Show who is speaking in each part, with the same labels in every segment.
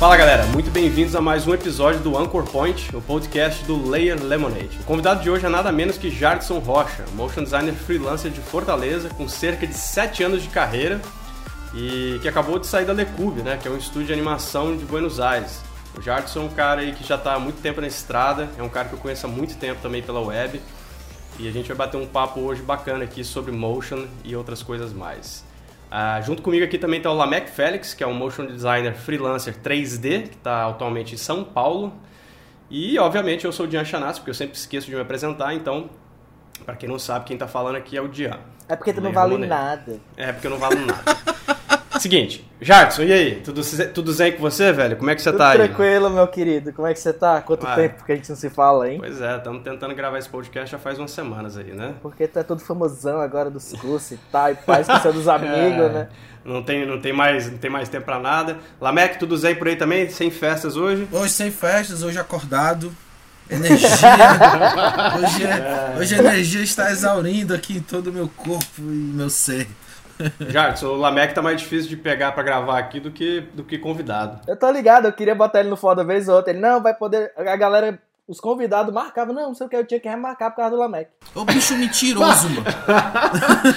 Speaker 1: Fala galera, muito bem-vindos a mais um episódio do Anchor Point, o podcast do Layer Lemonade. O convidado de hoje é nada menos que Jardson Rocha, motion designer freelancer de Fortaleza, com cerca de 7 anos de carreira e que acabou de sair da Lecube, né, que é um estúdio de animação de Buenos Aires. O Jardson é um cara aí que já está há muito tempo na estrada, é um cara que eu conheço há muito tempo também pela web e a gente vai bater um papo hoje bacana aqui sobre motion e outras coisas mais. Uh, junto comigo aqui também está o Lamec Félix, que é um motion designer freelancer 3D, que está atualmente em São Paulo. E, obviamente, eu sou o Dian Chanassi, porque eu sempre esqueço de me apresentar, então, para quem não sabe, quem está falando aqui é o Dian.
Speaker 2: É porque tu não vale nada.
Speaker 1: É, porque eu não valo nada. Seguinte, Jartson, e aí? Tudo, tudo zen com você, velho? Como é que você
Speaker 2: tudo
Speaker 1: tá
Speaker 2: aí? Tranquilo, meu querido. Como é que você tá? Quanto Vai. tempo que a gente não se fala, hein?
Speaker 1: Pois é, estamos tentando gravar esse podcast já faz umas semanas aí, né?
Speaker 2: Porque tu é todo famosão agora dos cursos e tal, e pai esqueceu dos amigos, é, né?
Speaker 1: Não tem, não, tem mais, não tem mais tempo pra nada. Lamec, tudo zen por aí também? Sem festas hoje?
Speaker 3: Hoje sem festas, hoje acordado. Energia. hoje, é, hoje a energia está exaurindo aqui em todo o meu corpo e meu ser.
Speaker 1: Jardim, o Lamec tá mais difícil de pegar para gravar aqui do que, do que convidado.
Speaker 2: Eu tô ligado, eu queria botar ele no foda vez ou outra. Ele, não, vai poder. A galera os convidados marcavam, não, não sei o que, eu tinha que remarcar por causa do Lamec.
Speaker 3: Ô bicho mentiroso, mano.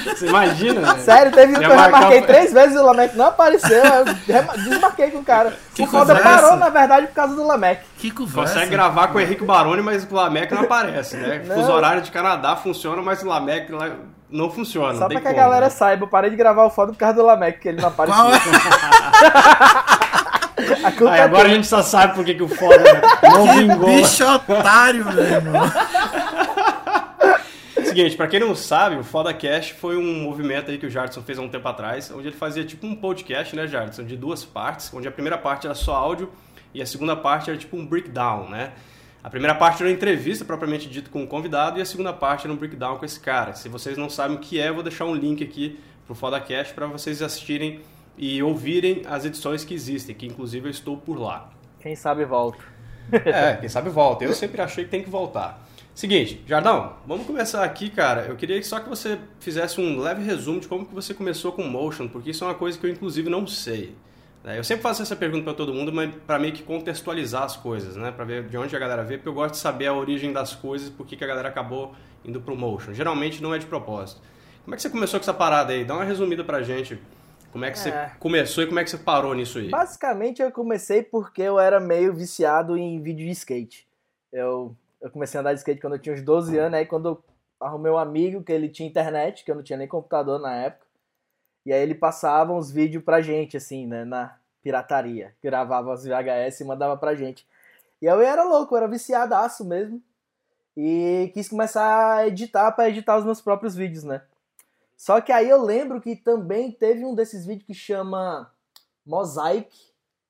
Speaker 1: Você imagina?
Speaker 2: Sério, teve um que eu remarquei três vezes e o Lamec não apareceu, eu desmarquei com o cara. Que o foda parou, na verdade, por causa do Lamec.
Speaker 1: Que conversa. Consegue gravar com o Henrique Baroni, mas o Lamec não aparece, né? Não. Os horários de Canadá funcionam, mas o Lamec não funciona.
Speaker 2: Só
Speaker 1: pra
Speaker 2: que como, a galera né? saiba, eu parei de gravar o foda por causa do Lamec, que ele não apareceu.
Speaker 1: Qual é? Aí, agora a gente só sabe por que, que o foda não vingou.
Speaker 3: Bicho otário, irmão.
Speaker 1: Seguinte, pra quem não sabe, o FodaCast foi um movimento aí que o Jardson fez há um tempo atrás, onde ele fazia tipo um podcast, né, Jardson, de duas partes, onde a primeira parte era só áudio e a segunda parte era tipo um breakdown, né? A primeira parte era uma entrevista propriamente dito com o um convidado e a segunda parte era um breakdown com esse cara. Se vocês não sabem o que é, eu vou deixar um link aqui pro FodaCast para vocês assistirem e ouvirem as edições que existem, que inclusive eu estou por lá.
Speaker 2: Quem sabe volta.
Speaker 1: é, quem sabe volta. Eu sempre achei que tem que voltar. Seguinte, Jardão, vamos começar aqui, cara. Eu queria só que você fizesse um leve resumo de como que você começou com motion, porque isso é uma coisa que eu inclusive não sei. É, eu sempre faço essa pergunta para todo mundo, mas para meio que contextualizar as coisas, né? Para ver de onde a galera vê, porque eu gosto de saber a origem das coisas, por que a galera acabou indo pro motion. Geralmente não é de propósito. Como é que você começou com essa parada aí? Dá uma resumida pra gente. Como é que é. você começou e como é que você parou nisso aí?
Speaker 2: Basicamente eu comecei porque eu era meio viciado em vídeo de skate. Eu, eu comecei a andar de skate quando eu tinha uns 12 anos, aí quando eu arrumei um amigo que ele tinha internet, que eu não tinha nem computador na época, e aí ele passava uns vídeos pra gente, assim, né, na pirataria. Gravava as VHS e mandava pra gente. E eu era louco, eu era viciadaço mesmo. E quis começar a editar para editar os meus próprios vídeos, né? Só que aí eu lembro que também teve um desses vídeos que chama Mosaic.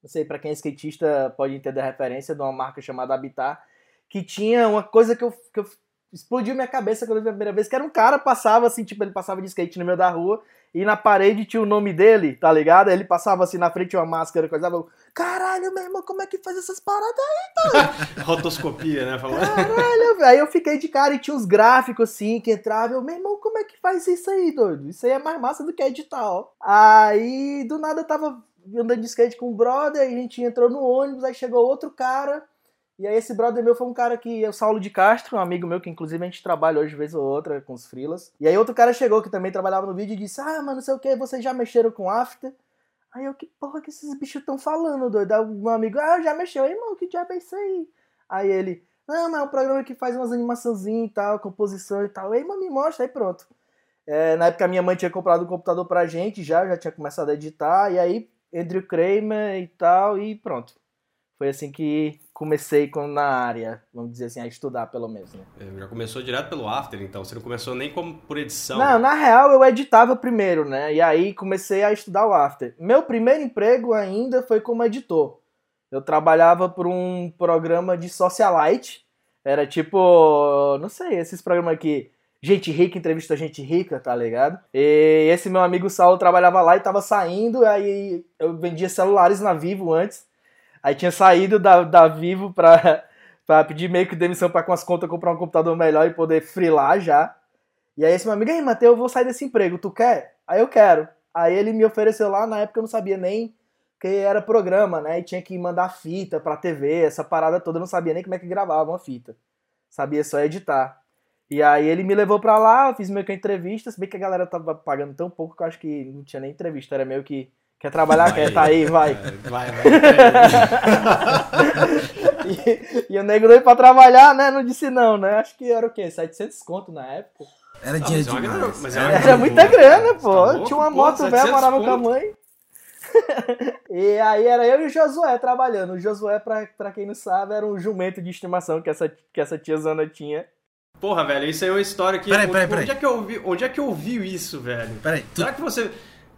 Speaker 2: Não sei, para quem é skatista pode entender a referência de uma marca chamada Habitat. Que tinha uma coisa que eu, que eu explodiu minha cabeça quando eu vi a primeira vez, que era um cara passava assim, tipo, ele passava de skate no meio da rua e na parede tinha o nome dele, tá ligado? Ele passava assim na frente uma máscara, coisa, eu, caralho, meu irmão, como é que faz essas paradas aí,
Speaker 1: mano? Rotoscopia, né?
Speaker 2: Caralho, aí eu fiquei de cara e tinha uns gráficos assim que entrava, eu, meu irmão, como é que faz isso aí, doido? Isso aí é mais massa do que editar, ó. Aí do nada eu tava andando de skate com o brother, a gente entrou no ônibus, aí chegou outro cara e aí esse brother meu foi um cara que é o Saulo de Castro, um amigo meu que inclusive a gente trabalha hoje vez ou outra com os frilas. E aí outro cara chegou que também trabalhava no vídeo e disse: "Ah, mano, não sei o que, vocês já mexeram com After?" Aí eu, que porra que esses bichos estão falando, doido? Aí meu amigo: "Ah, já mexeu, aí, mano, que diabo é isso aí?" Aí ele: "Não, mas é um programa que faz umas animaçãozinhas e tal, composição e tal." Aí, mano, me mostra, aí pronto. É, na época minha mãe tinha comprado um computador pra gente já, já tinha começado a editar, e aí Andrew Kramer e tal, e pronto. Foi assim que comecei na área, vamos dizer assim, a estudar pelo menos. Né?
Speaker 1: É, já começou direto pelo After, então você não começou nem como por edição.
Speaker 2: Não, na real eu editava primeiro, né? E aí comecei a estudar o After. Meu primeiro emprego ainda foi como editor. Eu trabalhava por um programa de socialite. Era tipo, não sei, esses programas aqui, gente rica entrevista gente rica, tá ligado? E esse meu amigo Saulo trabalhava lá e tava saindo, aí eu vendia celulares na Vivo antes. Aí tinha saído da, da Vivo pra, pra pedir meio que demissão pra com as contas comprar um computador melhor e poder frilar já. E aí esse meu amigo, aí Matheus, eu vou sair desse emprego, tu quer? Aí eu quero. Aí ele me ofereceu lá, na época eu não sabia nem que era programa, né? E tinha que mandar fita pra TV, essa parada toda, eu não sabia nem como é que gravava uma fita. Sabia só editar. E aí ele me levou pra lá, fiz meio que entrevista, se bem que a galera tava pagando tão pouco que eu acho que não tinha nem entrevista, era meio que quer trabalhar, quer tá aí, vai.
Speaker 1: Vai, vai.
Speaker 2: e, e o nego doido pra trabalhar, né? Não disse não, né? Acho que era o quê? 700 conto na época.
Speaker 3: Era dinheiro
Speaker 1: mas é
Speaker 3: demais.
Speaker 1: grana- mas é
Speaker 3: Era
Speaker 2: Era muita grana, pô.
Speaker 1: Tá louco?
Speaker 2: Tinha uma
Speaker 1: Pô,
Speaker 2: moto velha,
Speaker 1: 700
Speaker 2: morava com a
Speaker 1: conto.
Speaker 2: mãe. e aí era eu e o Josué trabalhando. O Josué, pra, pra quem não sabe, era um jumento de estimação que essa, que essa tia Zana tinha.
Speaker 1: Porra, velho, isso aí é uma história que.
Speaker 3: Peraí,
Speaker 1: onde,
Speaker 3: peraí, peraí.
Speaker 1: Onde é que eu ouvi, onde é que eu ouvi isso, velho?
Speaker 3: Peraí, tu,
Speaker 1: Será que você.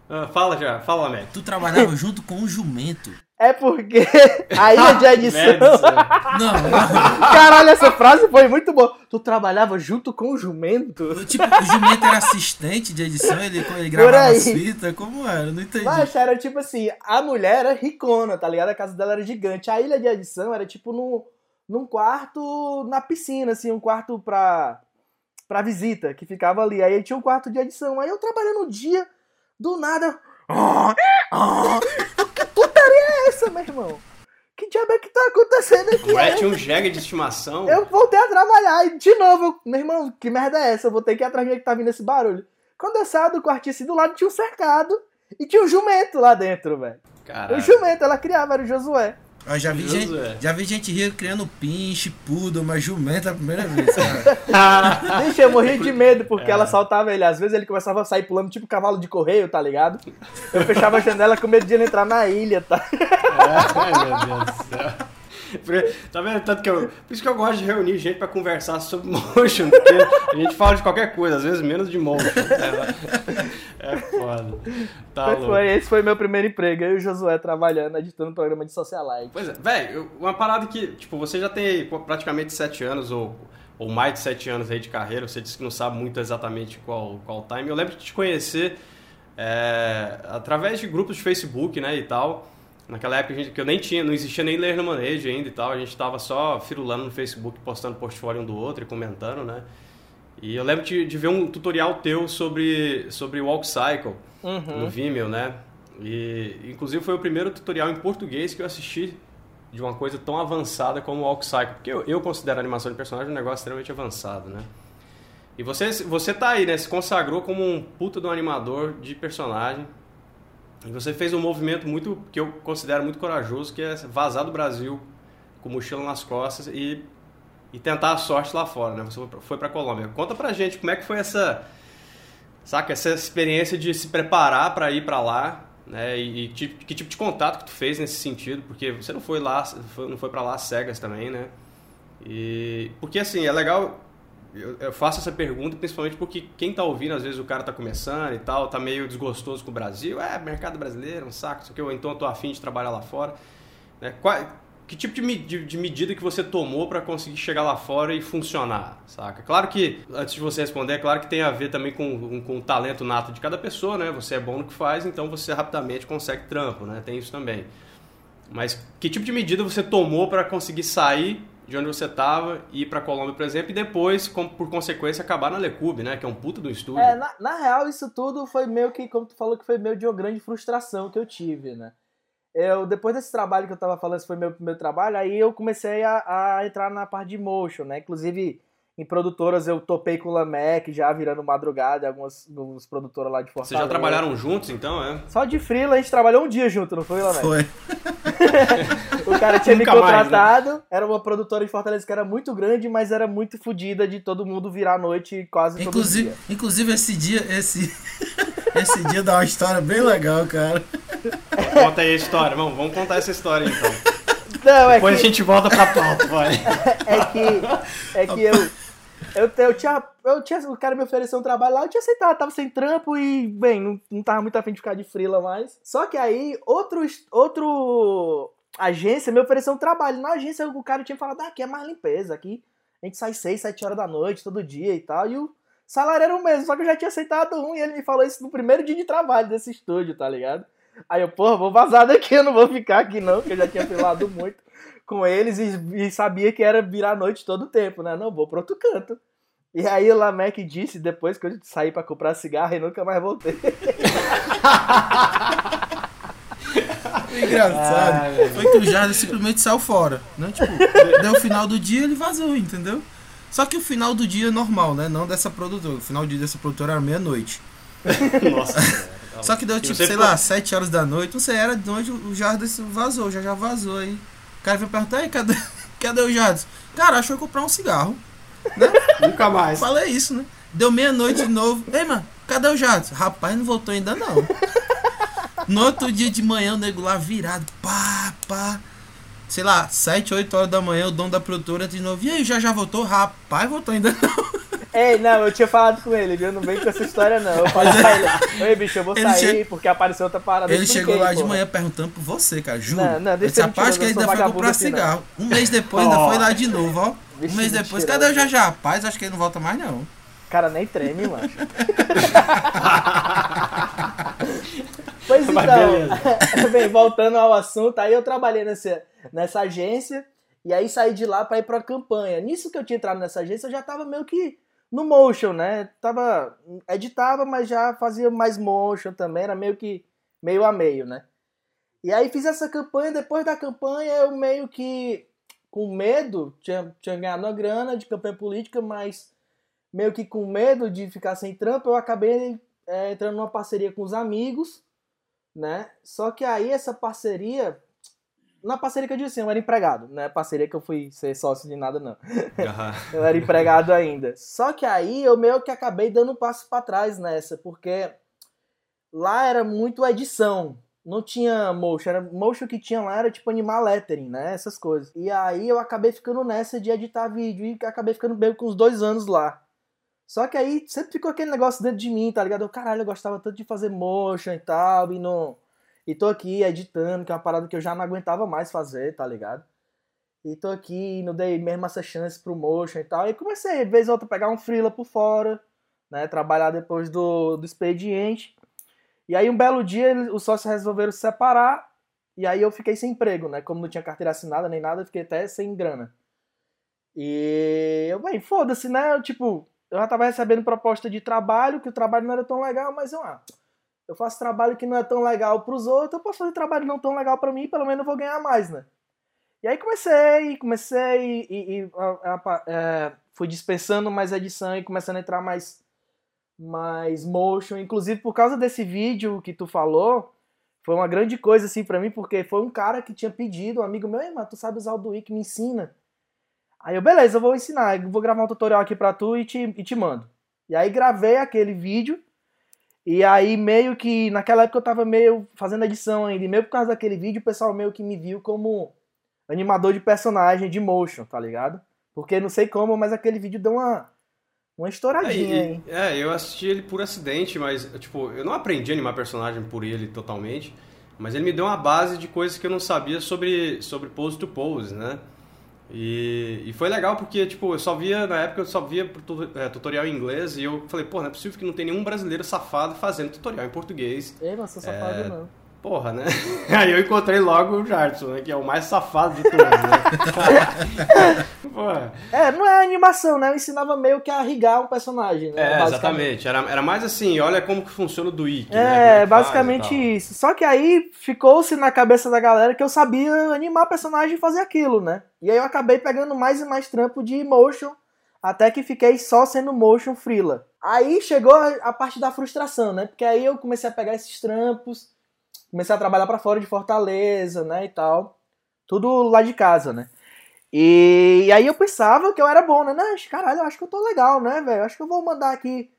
Speaker 1: Ah, fala já, fala, Mac.
Speaker 3: tu trabalhava junto com um jumento.
Speaker 2: É porque a ilha de edição.
Speaker 1: Velho.
Speaker 3: Não, não.
Speaker 2: Caralho, essa frase foi muito boa. Tu trabalhava junto com o jumento?
Speaker 3: Tipo, o jumento era assistente de edição, ele, ele gravava
Speaker 2: aí.
Speaker 3: as fitas, como era? Eu Não entendi.
Speaker 2: Mas era tipo assim, a mulher era ricona, tá ligado? A casa dela era gigante. A ilha de edição era tipo num, num quarto na piscina, assim, um quarto pra, pra visita, que ficava ali. Aí tinha um quarto de edição. Aí eu trabalhando um dia, do nada. que putaria é essa, meu irmão? Que diabo é que tá acontecendo aqui?
Speaker 1: Ué,
Speaker 2: Aí
Speaker 1: tinha um jegue de estimação.
Speaker 2: eu voltei a trabalhar e de novo, eu, meu irmão, que merda é essa? Eu vou ter que ir atrás de que tá vindo esse barulho. Quando eu saio do quartinho assim, do lado tinha um cercado e tinha um jumento lá dentro, velho.
Speaker 1: Caralho.
Speaker 2: O jumento, ela criava, era o Josué.
Speaker 3: Eu já vi, gente,
Speaker 1: Josué.
Speaker 3: já vi gente rir criando pinche, poodle, mas jumento é a primeira vez, cara.
Speaker 2: Vixe, eu morria de medo porque ela saltava ele. Às vezes ele começava a sair pulando tipo cavalo de correio, tá ligado? Eu fechava a janela com medo de ele entrar na ilha, tá?
Speaker 1: Ai, meu Deus do céu. Tá vendo? Tanto que eu. Por isso que eu gosto de reunir gente pra conversar sobre motion, porque a gente fala de qualquer coisa, às vezes menos de motion. É, é foda. Tá louco.
Speaker 2: foi- esse foi meu primeiro emprego. Eu e o Josué trabalhando, editando um programa de socialite.
Speaker 1: Pois é, velho, uma parada que, tipo, você já tem praticamente sete anos ou, ou mais de sete anos aí de carreira, você disse que não sabe muito exatamente qual, qual time. Eu lembro de te conhecer é, através de grupos de Facebook, né, e tal. Naquela época a gente, que eu nem tinha, não existia nem ler no manejo ainda e tal, a gente tava só firulando no Facebook, postando portfólio um do outro e comentando, né. E eu lembro de, de ver um tutorial teu sobre, sobre Walk Cycle
Speaker 2: Uhum.
Speaker 1: no Vimeo, né? E inclusive foi o primeiro tutorial em português que eu assisti de uma coisa tão avançada como o Walk Cycle, porque eu, eu considero a animação de personagem um negócio extremamente avançado, né? E você, você tá aí, né? Se consagrou como um puta de um animador de personagem. E você fez um movimento muito que eu considero muito corajoso, que é vazar do Brasil com mochila nas costas e, e tentar a sorte lá fora, né? Você foi pra Colômbia. Conta pra gente como é que foi essa Saca? Essa experiência de se preparar para ir para lá, né? E, e que, que tipo de contato que tu fez nesse sentido? Porque você não foi lá, não foi para lá cegas também, né? E porque assim, é legal eu, eu faço essa pergunta principalmente porque quem tá ouvindo, às vezes o cara tá começando e tal, tá meio desgostoso com o Brasil, é, mercado brasileiro, um saco, isso aqui, ou então eu tô afim de trabalhar lá fora, né? Qual, que tipo de, de- de medida que você tomou para conseguir chegar lá fora e funcionar, saca? Claro que, antes de você responder, é claro que tem a ver também com, com, com o talento nato de cada pessoa, né? Você é bom no que faz, então você rapidamente consegue trampo, né? Tem isso também. Mas que tipo de medida você tomou para conseguir sair de onde você estava e ir para Colômbia, por exemplo, e depois, com- por consequência, acabar na Lecube, né? Que é um puta do estúdio.
Speaker 2: É, na, na real, isso tudo foi meio que, como tu falou, que foi meio de uma grande frustração que eu tive, né? Eu, depois desse trabalho que eu tava falando, esse foi meu primeiro trabalho, aí eu comecei a, a entrar na parte de motion, né? Inclusive, em produtoras eu topei com o Lamec, já virando madrugada, algumas, algumas produtoras lá de Fortaleza.
Speaker 1: Vocês já trabalharam juntos, então, é?
Speaker 2: Só de freela a gente trabalhou um dia junto, não foi, Lamec?
Speaker 3: Foi.
Speaker 2: O cara tinha me
Speaker 1: Nunca mais, né?
Speaker 2: contratado, era uma produtora de Fortaleza que era muito grande, mas era muito fodida de todo mundo virar à noite quase todo
Speaker 3: Inclusive,
Speaker 2: dia.
Speaker 3: inclusive esse dia, esse, esse dia dá uma história bem legal, cara.
Speaker 1: Conta aí a história, vamos, vamos contar essa história então.
Speaker 2: Não, é
Speaker 1: Depois
Speaker 2: que...
Speaker 1: a gente volta pra pauta, vai.
Speaker 2: é que, é que eu, eu, eu, tinha, eu tinha. O cara me ofereceu um trabalho lá, eu tinha aceitado, tava sem trampo e, bem, não, não tava muito afim de ficar de frila mais. Só que aí, outro, outro agência me ofereceu um trabalho. Na agência, o cara tinha falado, ah, aqui é mais limpeza, aqui a gente sai 6, 7 horas da noite, todo dia e tal. E o salário era o mesmo, só que eu já tinha aceitado um e ele me falou isso no primeiro dia de trabalho desse estúdio, tá ligado? Aí eu, porra, vou vazar daqui, eu não vou ficar aqui não, porque eu já tinha filado muito com eles e, e sabia que era virar noite todo o tempo, né? Não, vou pro outro canto. E aí o Lamec disse depois que eu saí pra comprar cigarro e nunca mais voltei.
Speaker 3: Engraçado
Speaker 1: Ai,
Speaker 3: foi que o Jardim simplesmente saiu fora, né? Tipo, deu o final do dia ele vazou, entendeu? Só que o final do dia é normal, né? Não dessa produtora. O final do dia dessa produtora era meia-noite.
Speaker 1: Nossa.
Speaker 3: Só que deu tipo, sei
Speaker 1: ficou-
Speaker 3: lá, 7 horas da noite, não sei, era de noite, o Jardim vazou, já já vazou aí. O cara veio perguntar, aí, cadê, cadê o Jardim? Cara, achou comprar um cigarro.
Speaker 1: Nunca mais.
Speaker 3: Falei isso, né? Deu meia-noite de novo. Ei, mano, cadê o Jardim? Rapaz, não voltou ainda não. No outro dia de manhã, o nego lá virado, pá, pá. Sei lá, 7, 8 horas da manhã, o dono da produtora de novo. E aí, já já voltou? Rapaz, voltou ainda não.
Speaker 2: Ei, não, eu tinha falado com ele, viu? Não vem com essa história, não. Eu falei pra ele, ei, bicho, eu vou
Speaker 3: Ele
Speaker 2: sair porque apareceu outra parada.
Speaker 3: Ele chegou lá de manhã perguntando por você, cara, juro.
Speaker 2: Não, não, deixa
Speaker 3: disse,
Speaker 2: eu mentiroso,
Speaker 3: que ele ainda foi comprar
Speaker 2: assim,
Speaker 3: cigarro. Um mês depois ainda
Speaker 1: Ó.
Speaker 3: foi lá de novo, ó. Um mês depois,
Speaker 2: mentiroso.
Speaker 3: cadê o já já? Rapaz, acho que ele não volta mais não.
Speaker 2: cara nem treme, mano. pois então, bem, voltando ao assunto, aí eu trabalhei nessa, nessa agência e aí saí de lá pra ir pra campanha. Nisso que eu tinha entrado nessa agência, eu já tava meio que no motion, né? Tava editava, mas já fazia mais motion também, era meio que meio a meio, né? E aí fiz essa campanha, depois da campanha eu meio que com medo, tinha, tinha ganhado uma grana de campanha política, mas meio que com medo de ficar sem trampo, eu acabei é, entrando numa parceria com os amigos, né? Só que aí essa parceria, na parceria que eu disse eu era empregado, não é parceria que eu fui ser sócio de nada não.
Speaker 1: Aham.
Speaker 2: Eu era empregado ainda. Só que aí eu meio que acabei dando um passo para trás nessa, porque lá era muito edição. Não tinha motion, era motion que tinha lá era tipo animar lettering, né? Essas coisas. E aí eu acabei ficando nessa de editar vídeo e acabei ficando meio com uns dois anos lá. Só que aí sempre ficou aquele negócio dentro de mim, tá ligado? Eu, caralho, eu gostava tanto de fazer motion e tal, e não. E tô aqui editando, que é uma parada que eu já não aguentava mais fazer, tá ligado? E tô aqui, não dei mesmo essa chance pro motion e tal. E comecei, vez ou outra, pegar um freela por fora, né? Trabalhar depois do, do expediente. E aí um belo dia os sócios resolveram se separar. E aí eu fiquei sem emprego, né? Como não tinha carteira assinada nem nada, eu fiquei até sem grana. E eu, bem, foda-se, né? Eu, tipo, eu já tava recebendo proposta de trabalho, que o trabalho não era tão legal, mas eu, ah, eu faço trabalho que não é tão legal pros outros, eu posso fazer trabalho não tão legal pra mim, pelo menos eu vou ganhar mais, né? E aí comecei, comecei e, e, a- a- é, fui dispensando mais edição e começando a entrar mais, mais motion. Inclusive por causa desse vídeo que tu falou, foi uma grande coisa assim pra mim, porque foi um cara que tinha pedido, um amigo meu, "Ei, mano, tu sabe usar o Duik, me ensina. Aí eu, beleza, eu vou ensinar, eu vou gravar um tutorial aqui pra tu e te, e te mando. E aí gravei aquele vídeo, e aí meio que, naquela época eu tava meio fazendo edição ainda, e meio por causa daquele vídeo, o pessoal meio que me viu como animador de personagem de motion, tá ligado? Porque não sei como, mas aquele vídeo deu uma, uma estouradinha,
Speaker 1: É,
Speaker 2: hein?
Speaker 1: é, eu assisti ele por acidente, mas, tipo, eu não aprendi a animar personagem por ele totalmente, mas ele me deu uma base de coisas que eu não sabia sobre, sobre pose to pose, né? E, e foi legal porque, tipo, eu só via, na época eu só via é, tutorial em inglês e eu falei, pô, não é possível que não tem nenhum brasileiro safado fazendo tutorial em português.
Speaker 2: Ei, mas sou safado
Speaker 1: É.
Speaker 2: não.
Speaker 1: Porra, né? Aí eu encontrei logo o Jardim, né? Que é o mais safado de todos, né?
Speaker 2: É, não é animação, né? Eu ensinava meio que a rigar um personagem, né?
Speaker 1: É, exatamente. Era, era mais assim, olha como que funciona o Duik. né?
Speaker 2: É,
Speaker 1: faz
Speaker 2: basicamente isso. Só que aí ficou-se na cabeça da galera que eu sabia animar personagem e fazer aquilo, né? E aí eu acabei pegando mais e mais trampo de motion, até que fiquei só sendo motion freela. Aí chegou a parte da frustração, né? Porque aí eu comecei a pegar esses trampos, comecei a trabalhar pra fora de Fortaleza, né, e tal. Tudo lá de casa, né? E, aí eu pensava que eu era bom, né? Não, caralho, eu acho que eu tô legal, né, velho? Acho que eu vou mandar aqui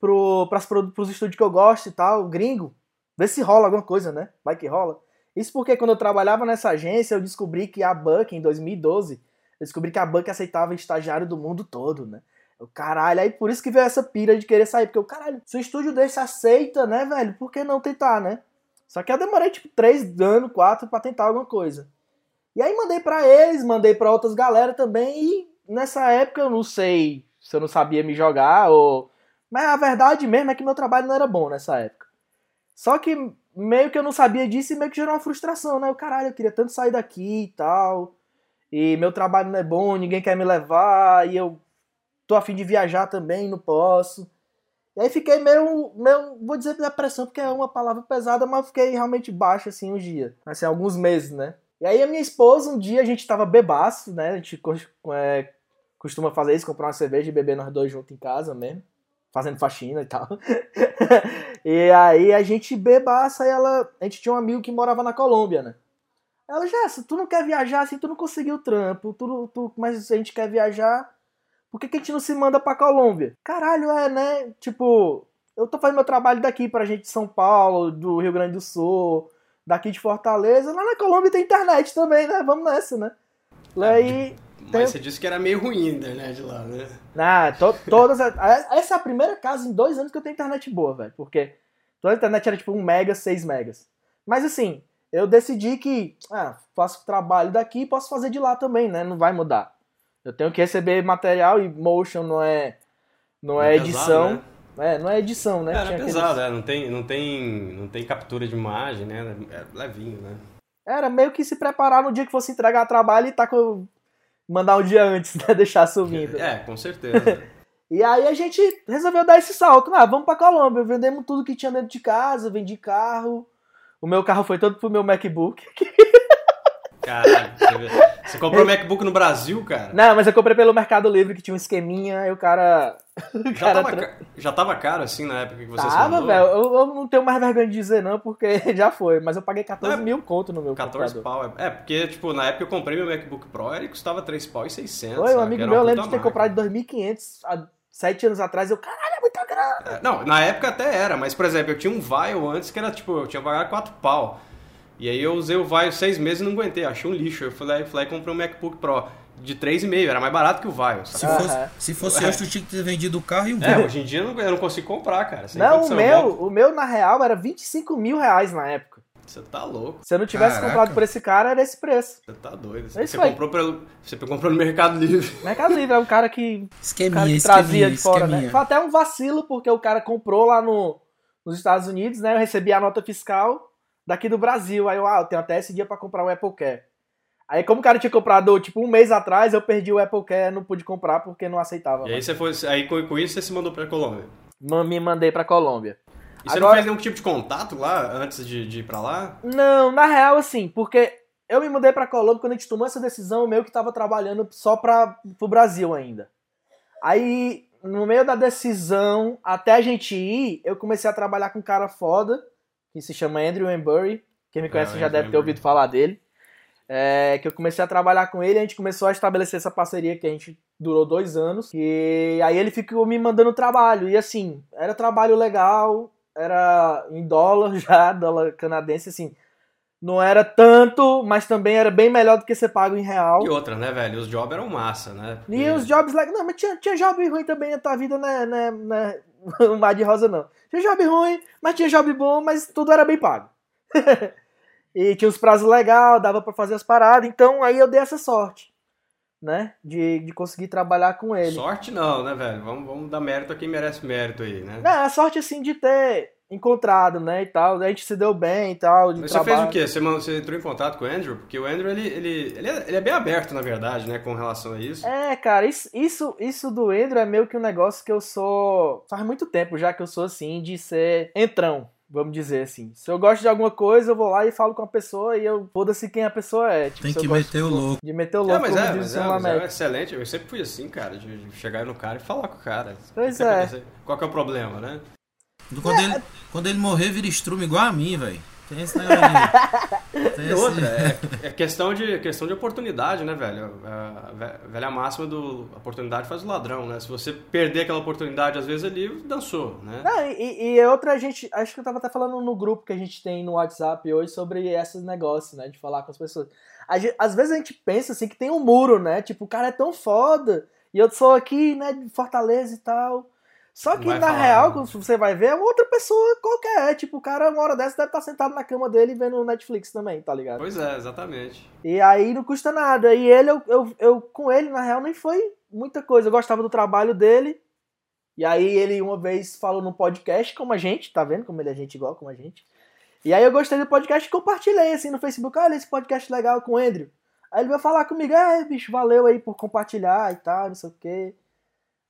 Speaker 2: pro, pras, pros estúdios que eu gosto e tal, gringo, ver se rola alguma coisa, né? Vai que rola. Isso porque quando eu trabalhava nessa agência, eu descobri que a Buck, em 2012, eu descobri que a Buck aceitava estagiário do mundo todo, né? Eu, caralho, aí por isso que veio essa pira de querer sair, porque eu, caralho, se o estúdio desse aceita, né, velho, por que não tentar, né? Só que eu demorei, tipo, três anos, quatro, pra tentar alguma coisa. E aí mandei pra eles, mandei pra outras galera também, e nessa época eu não sei se eu não sabia me jogar, ou... Mas a verdade mesmo é que meu trabalho não era bom nessa época. Só que meio que eu não sabia disso e meio que gerou uma frustração, né? O caralho, eu queria tanto sair daqui e tal. E meu trabalho não é bom, ninguém quer me levar, e eu tô afim de viajar também, não posso. E aí fiquei meio, meio, vou dizer depressão, porque é uma palavra pesada, mas fiquei realmente baixo, assim, um dia. Assim, alguns meses, né? E aí a minha esposa, um dia a gente tava bebaço, né? A gente é, costuma fazer isso, comprar uma cerveja e beber nós dois juntos em casa mesmo. Fazendo faxina e tal. e aí a gente bebaça e ela. A gente tinha um amigo que morava na Colômbia, né? Ela, Jessa, tu não quer viajar assim, tu não conseguiu trampo, tu, tu, mas a gente quer viajar por que, que a gente não se manda pra Colômbia? Caralho, é, né? Tipo, eu tô fazendo meu trabalho daqui pra gente de São Paulo, do Rio Grande do Sul, daqui de Fortaleza. Lá na Colômbia tem internet também, né? Vamos nessa, né? Aí.
Speaker 1: Mas tem... você disse que era meio ruim a internet lá, né?
Speaker 2: Ah, to, todas. Essa é a primeira casa em dois anos que eu tenho internet boa, velho. Porque toda a internet era tipo 1 mega, 6 megas. Mas assim, eu decidi que, ah, faço trabalho daqui posso fazer de lá também, né? Não vai mudar. Eu tenho que receber material e motion não é não é, é edição. Pesado, né? É, não é edição, né?
Speaker 1: É, é pesado, aqueles... é, não tem não tem não tem captura de imagem, né? É levinho, né?
Speaker 2: Era meio que se preparar no dia que fosse entregar trabalho e tá com mandar um dia antes, né, deixar subindo.
Speaker 1: É, com certeza.
Speaker 2: e aí a gente resolveu dar esse salto. Ah, vamos para Colômbia, vendemos tudo que tinha dentro de casa, vendi carro. O meu carro foi todo pro meu MacBook.
Speaker 1: Caralho, você comprou o MacBook no Brasil, cara?
Speaker 2: Não, mas eu comprei pelo Mercado Livre, que tinha um esqueminha, e o cara.
Speaker 1: O já, cara tava, tra... já tava caro assim na época que você
Speaker 2: Tava, velho. Eu, eu, não tenho mais vergonha de dizer não, porque já foi. Mas eu paguei 14 não, mil conto no meu 14
Speaker 1: computador. pau. É, porque, tipo, na época eu comprei meu MacBook Pro, ele custava 3 pau e 600.
Speaker 2: Foi, um amigo meu, eu lembro de ter comprado de 2.500 há 7 anos atrás. Eu, caralho, é muita grana.
Speaker 1: É, não, na época até era, mas, por exemplo, eu tinha um Vile antes que era, tipo, eu tinha pagado 4 pau. E aí eu usei o Vaio seis meses e não aguentei, achei um lixo. Eu fui e comprei um MacBook Pro de 3,5, era mais barato que o Vaio.
Speaker 3: Se fosse, se fosse hoje, tu tinha que ter vendido o carro e o
Speaker 1: É, hoje em dia eu não, eu não consigo comprar, cara.
Speaker 2: não, o meu, o meu, na real, era 25 mil reais na época.
Speaker 1: Você tá louco.
Speaker 2: Se eu não tivesse Caraca. comprado por esse cara, era esse preço.
Speaker 1: Você tá doido. É você, comprou pelo, você comprou no Mercado Livre.
Speaker 2: Mercado Livre é um cara que,
Speaker 3: esqueminha,
Speaker 2: cara
Speaker 3: que
Speaker 2: trazia de fora, né? esqueminha. né? Foi até um vacilo, porque o cara comprou lá no, nos Estados Unidos, né? Eu recebi a nota fiscal daqui do Brasil. Aí eu, ah, eu tenho até esse dia para comprar o Apple Care. Aí, como o cara tinha comprado, tipo, um mês atrás, eu perdi o Apple Care, não pude comprar porque não aceitava.
Speaker 1: E aí, você foi, aí com isso você se mandou pra Colômbia?
Speaker 2: Me mandei pra Colômbia.
Speaker 1: E você Agora... não fez nenhum tipo de contato lá, antes de, de ir pra lá?
Speaker 2: Não, na real, assim, porque eu me mudei pra Colômbia quando a gente tomou essa decisão, meio que tava trabalhando só pra, pro Brasil ainda. Aí, no meio da decisão, até a gente ir, eu comecei a trabalhar com um cara foda, que se chama Andrew Embury. Quem me é, conhece já deve ter ouvido falar dele. É, que eu comecei a trabalhar com ele, a gente começou a estabelecer essa parceria que a gente durou dois anos. E aí ele ficou me mandando trabalho. E assim, era trabalho legal, era em dólar já, dólar canadense, assim. Não era tanto, mas também era bem melhor do que ser pago em real.
Speaker 1: E outra, né, velho? Os jobs eram massa, né?
Speaker 2: Porque... E os jobs, like, não, mas tinha, tinha job ruim também na tua vida, né, né, né um mar de rosa não. Tinha job ruim, mas tinha job bom, mas tudo era bem pago. e tinha os prazos legais, dava para fazer as paradas, então aí eu dei essa sorte, né? De, de conseguir trabalhar com ele.
Speaker 1: Sorte não, né, velho? Vamos, vamos dar mérito a quem merece mérito aí, né?
Speaker 2: É, a sorte assim de ter encontrado, né, e tal. A gente se deu bem e tal.
Speaker 1: Mas trabalho. você fez o quê? Você, você entrou em contato com o Andrew? Porque o Andrew, ele, ele, ele, é, ele é bem aberto, na verdade, né, com relação a isso.
Speaker 2: É, cara, isso, isso, isso do Andrew é meio que um negócio que eu sou... Faz muito tempo já que eu sou, assim, de ser entrão. Vamos dizer assim. Se eu gosto de alguma coisa, eu vou lá e falo com a pessoa e eu foda-se quem a pessoa é.
Speaker 3: Tipo, Tem que meter o louco.
Speaker 2: De meter o louco. É,
Speaker 1: mas, é, mas, é, mas é excelente. Eu sempre fui assim, cara, de chegar no cara e falar com o cara.
Speaker 2: Pois é.
Speaker 1: Qual que é o problema, né?
Speaker 3: Quando, é. ele, quando ele morrer, vira estrume igual a mim, velho. Tem esse negócio
Speaker 1: Tem esse... outra, é, é, questão, de, questão de oportunidade, né, velho? A velha máxima do oportunidade faz o ladrão, né? Se você perder aquela oportunidade, às vezes ali dançou, né?
Speaker 2: Não, e, e outra, gente, acho que eu tava até falando no grupo que a gente tem no WhatsApp hoje sobre esses negócios, né? De falar com as pessoas. Às vezes a gente pensa assim que tem um muro, né? Tipo, o cara é tão foda. E eu sou aqui, né, de Fortaleza e tal. Só que na falar, real, quando você vai ver, é uma outra pessoa qualquer. Tipo, o cara, uma hora dessa, deve estar sentado na cama dele vendo Netflix também, tá ligado?
Speaker 1: Pois é, exatamente.
Speaker 2: E aí não custa nada. E ele, eu, eu, eu com ele, na real, nem foi muita coisa. Eu gostava do trabalho dele. E aí ele uma vez falou no podcast como a gente, tá vendo? Como ele é gente igual como a gente. E aí eu gostei do podcast e compartilhei assim no Facebook. Olha esse podcast legal com o Andrew. Aí ele veio falar comigo, é, bicho, valeu aí por compartilhar e tal, não sei o quê.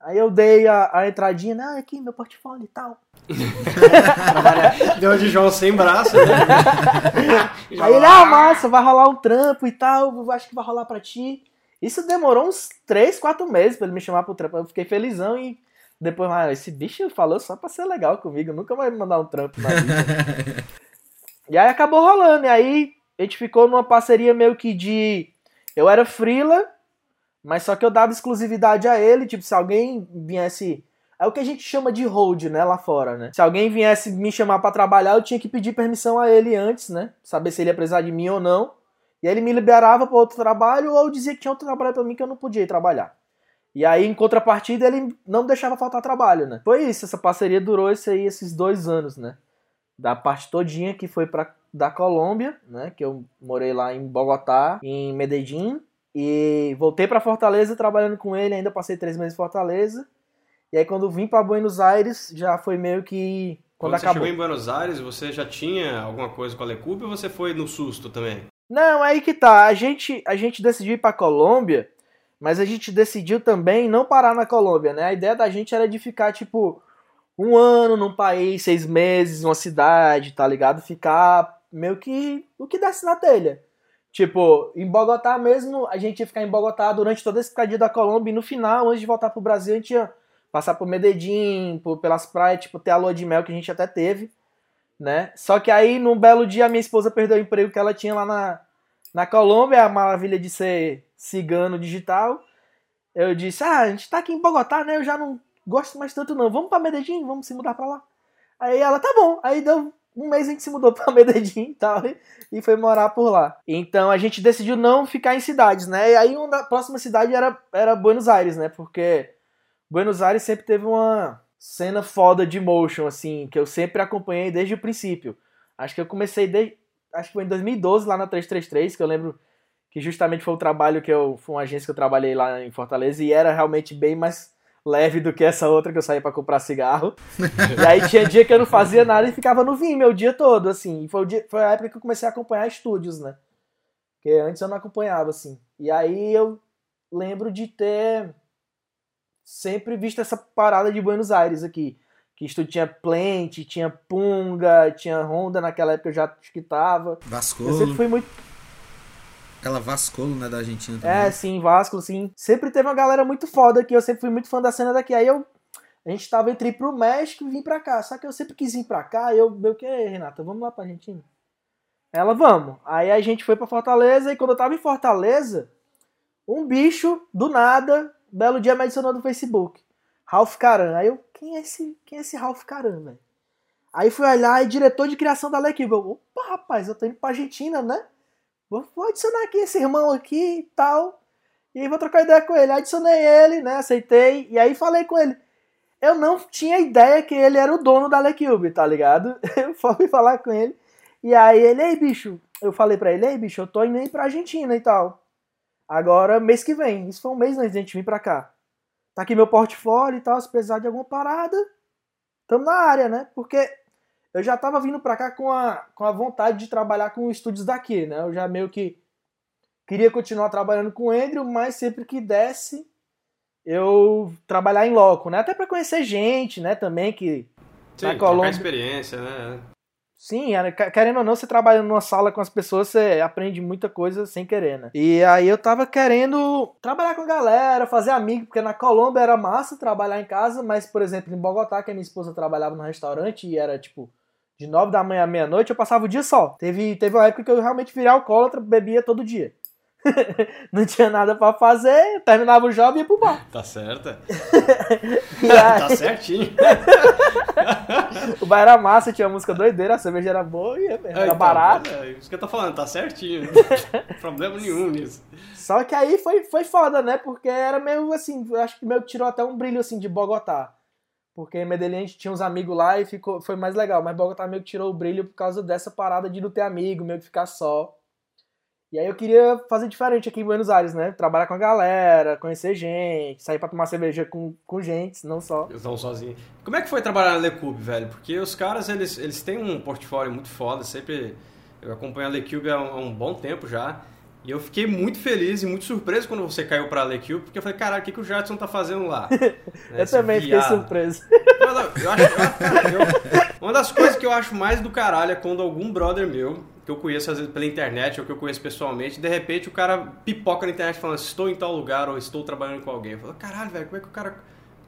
Speaker 2: Aí eu dei a, a entradinha, né? Aqui, meu portfólio e tal.
Speaker 1: Deu de João sem braço, né?
Speaker 2: Aí ele, ah, massa, vai rolar um trampo e tal, acho que vai rolar pra ti. Isso demorou uns 3, 4 meses pra ele me chamar pro trampo. Eu fiquei felizão e depois, ah, esse bicho falou só pra ser legal comigo, nunca vai me mandar um trampo na vida. e aí acabou rolando, e aí a gente ficou numa parceria meio que de. Eu era freela, mas só que eu dava exclusividade a ele, tipo, se alguém viesse. É o que a gente chama de hold, né, lá fora, né? Se alguém viesse me chamar para trabalhar, eu tinha que pedir permissão a ele antes, né? Saber se ele ia precisar de mim ou não. E aí ele me liberava para outro trabalho ou dizia que tinha outro trabalho para mim que eu não podia ir trabalhar. E aí, em contrapartida, ele não deixava faltar trabalho, né? Foi isso, essa parceria durou esse aí, esses dois anos, né? Da parte todinha que foi para da Colômbia, né? Que eu morei lá em Bogotá, em Medellín. E voltei para Fortaleza trabalhando com ele, ainda passei três meses em Fortaleza. E aí quando vim para Buenos Aires, já foi meio que...
Speaker 1: Quando, quando você acabou. chegou em Buenos Aires, você já tinha alguma coisa com a Lecube ou você foi no susto também?
Speaker 2: Não, aí que tá. A gente, a gente decidiu ir pra Colômbia, mas a gente decidiu também não parar na Colômbia, né? A ideia da gente era de ficar, tipo, um ano num país, seis meses, numa cidade, tá ligado? Ficar meio que o que desce na telha. Tipo, em Bogotá mesmo, a gente ia ficar em Bogotá durante todo esse cadinho da Colômbia e no final, antes de voltar pro Brasil, a gente ia passar por Medellín, por, pelas praias, tipo, ter a lua de mel que a gente até teve, né? Só que aí, num belo dia, a minha esposa perdeu o emprego que ela tinha lá na, na Colômbia, a maravilha de ser cigano digital. Eu disse, ah, a gente tá aqui em Bogotá, né? Eu já não gosto mais tanto não. Vamos pra Medellín, vamos se mudar pra lá. Aí ela, tá bom. Aí deu um mês a gente se mudou para Medellín e tal, e foi morar por lá. Então a gente decidiu não ficar em cidades, né? E aí a próxima cidade era, era Buenos Aires, né? Porque Buenos Aires sempre teve uma cena foda de motion, assim, que eu sempre acompanhei desde o princípio. Acho que eu comecei desde. Acho que foi em 2012 lá na 333, que eu lembro que justamente foi o trabalho que eu. Foi uma agência que eu trabalhei lá em Fortaleza e era realmente bem mais leve do que essa outra que eu saí para comprar cigarro. e aí tinha dia que eu não fazia nada e ficava no Vimeo o dia todo, assim. E foi, o dia, foi a época que eu comecei a acompanhar estúdios, né? Porque antes eu não acompanhava, assim. E aí eu lembro de ter sempre visto essa parada de Buenos Aires aqui. Que estúdio tinha Plant, tinha Punga, tinha Honda, naquela época eu já escutava.
Speaker 3: Vasco.
Speaker 2: Eu sempre fui muito
Speaker 3: Aquela Vascolo, né, da Argentina também.
Speaker 2: É, sim, Vasco, sim. Sempre teve uma galera muito foda aqui, eu sempre fui muito fã da cena daqui. Aí eu. A gente tava entre ir pro México e vir pra cá. Só que eu sempre quis vir pra cá eu, meu que, Renata, vamos lá pra Argentina? Ela, vamos. Aí a gente foi pra Fortaleza e quando eu tava em Fortaleza, um bicho, do nada, belo dia me adicionou no Facebook. Ralph Caran. Aí eu, quem é esse, quem é esse Ralph Caran, velho? Aí fui olhar e diretor de criação da Lequipe. Eu, opa, rapaz, eu tô indo pra Argentina, né? Vou, vou adicionar aqui esse irmão aqui e tal. E vou trocar ideia com ele. Adicionei ele, né? Aceitei. E aí falei com ele. Eu não tinha ideia que ele era o dono da Lecube, tá ligado? Eu fui falar com ele. E aí ele, ei, bicho. Eu falei pra ele, ei, bicho, eu tô indo aí pra Argentina e tal. Agora, mês que vem. Isso foi um mês antes de a gente vir pra cá. Tá aqui meu portfólio e tal. Se precisar de alguma parada, tamo na área, né? Porque eu já estava vindo para cá com a, com a vontade de trabalhar com estúdios daqui, né? Eu já meio que queria continuar trabalhando com o Andrew, mas sempre que desse, eu trabalhar em loco, né? Até para conhecer gente, né? Também que
Speaker 1: Sim, na Colômbia... experiência, né?
Speaker 2: Sim, querendo ou não, você trabalhando numa sala com as pessoas, você aprende muita coisa sem querer, né? E aí eu tava querendo trabalhar com a galera, fazer amigo, porque na Colômbia era massa trabalhar em casa, mas, por exemplo, em Bogotá, que a minha esposa trabalhava no restaurante e era, tipo, de 9 da manhã à meia-noite, eu passava o dia só. Teve, teve uma época que eu realmente virei alcoólatra, bebia todo dia. não tinha nada para fazer, terminava o job e ia pro bar.
Speaker 1: Tá certo. tá certinho.
Speaker 2: o bar era massa, tinha música doideira, a cerveja era boa e era é, então, barato.
Speaker 1: É, isso que eu tô falando, tá certinho. Problema nenhum nisso.
Speaker 2: Só que aí foi, foi foda, né? Porque era meio assim, eu acho que meio tirou até um brilho assim de Bogotá. Porque em Medellín a gente tinha uns amigos lá e ficou, foi mais legal. Mas Bogotá meio que tirou o brilho por causa dessa parada de não ter amigo, meio que ficar só. E aí eu queria fazer diferente aqui em Buenos Aires, né? Trabalhar com a galera, conhecer gente, sair pra tomar cerveja com, com gente, não só.
Speaker 1: Não sozinho. Como é que foi trabalhar na Lecube, velho? Porque os caras, eles, eles têm um portfólio muito foda, sempre... Eu acompanho a Lecube há um, há um bom tempo já. E eu fiquei muito feliz e muito surpreso quando você caiu pra LQ, porque eu falei, caralho, o que, que o Jadson tá fazendo lá? Né,
Speaker 2: eu
Speaker 1: esse
Speaker 2: também fiquei
Speaker 1: viado.
Speaker 2: surpreso.
Speaker 1: Eu, eu acho, eu- eu- uma das coisas que eu acho mais do caralho é quando algum brother meu, que eu conheço às vezes pela internet ou que eu conheço pessoalmente, de repente o cara pipoca na internet falando estou em tal lugar ou estou trabalhando com alguém. Eu falo, caralho, velho, como é que o cara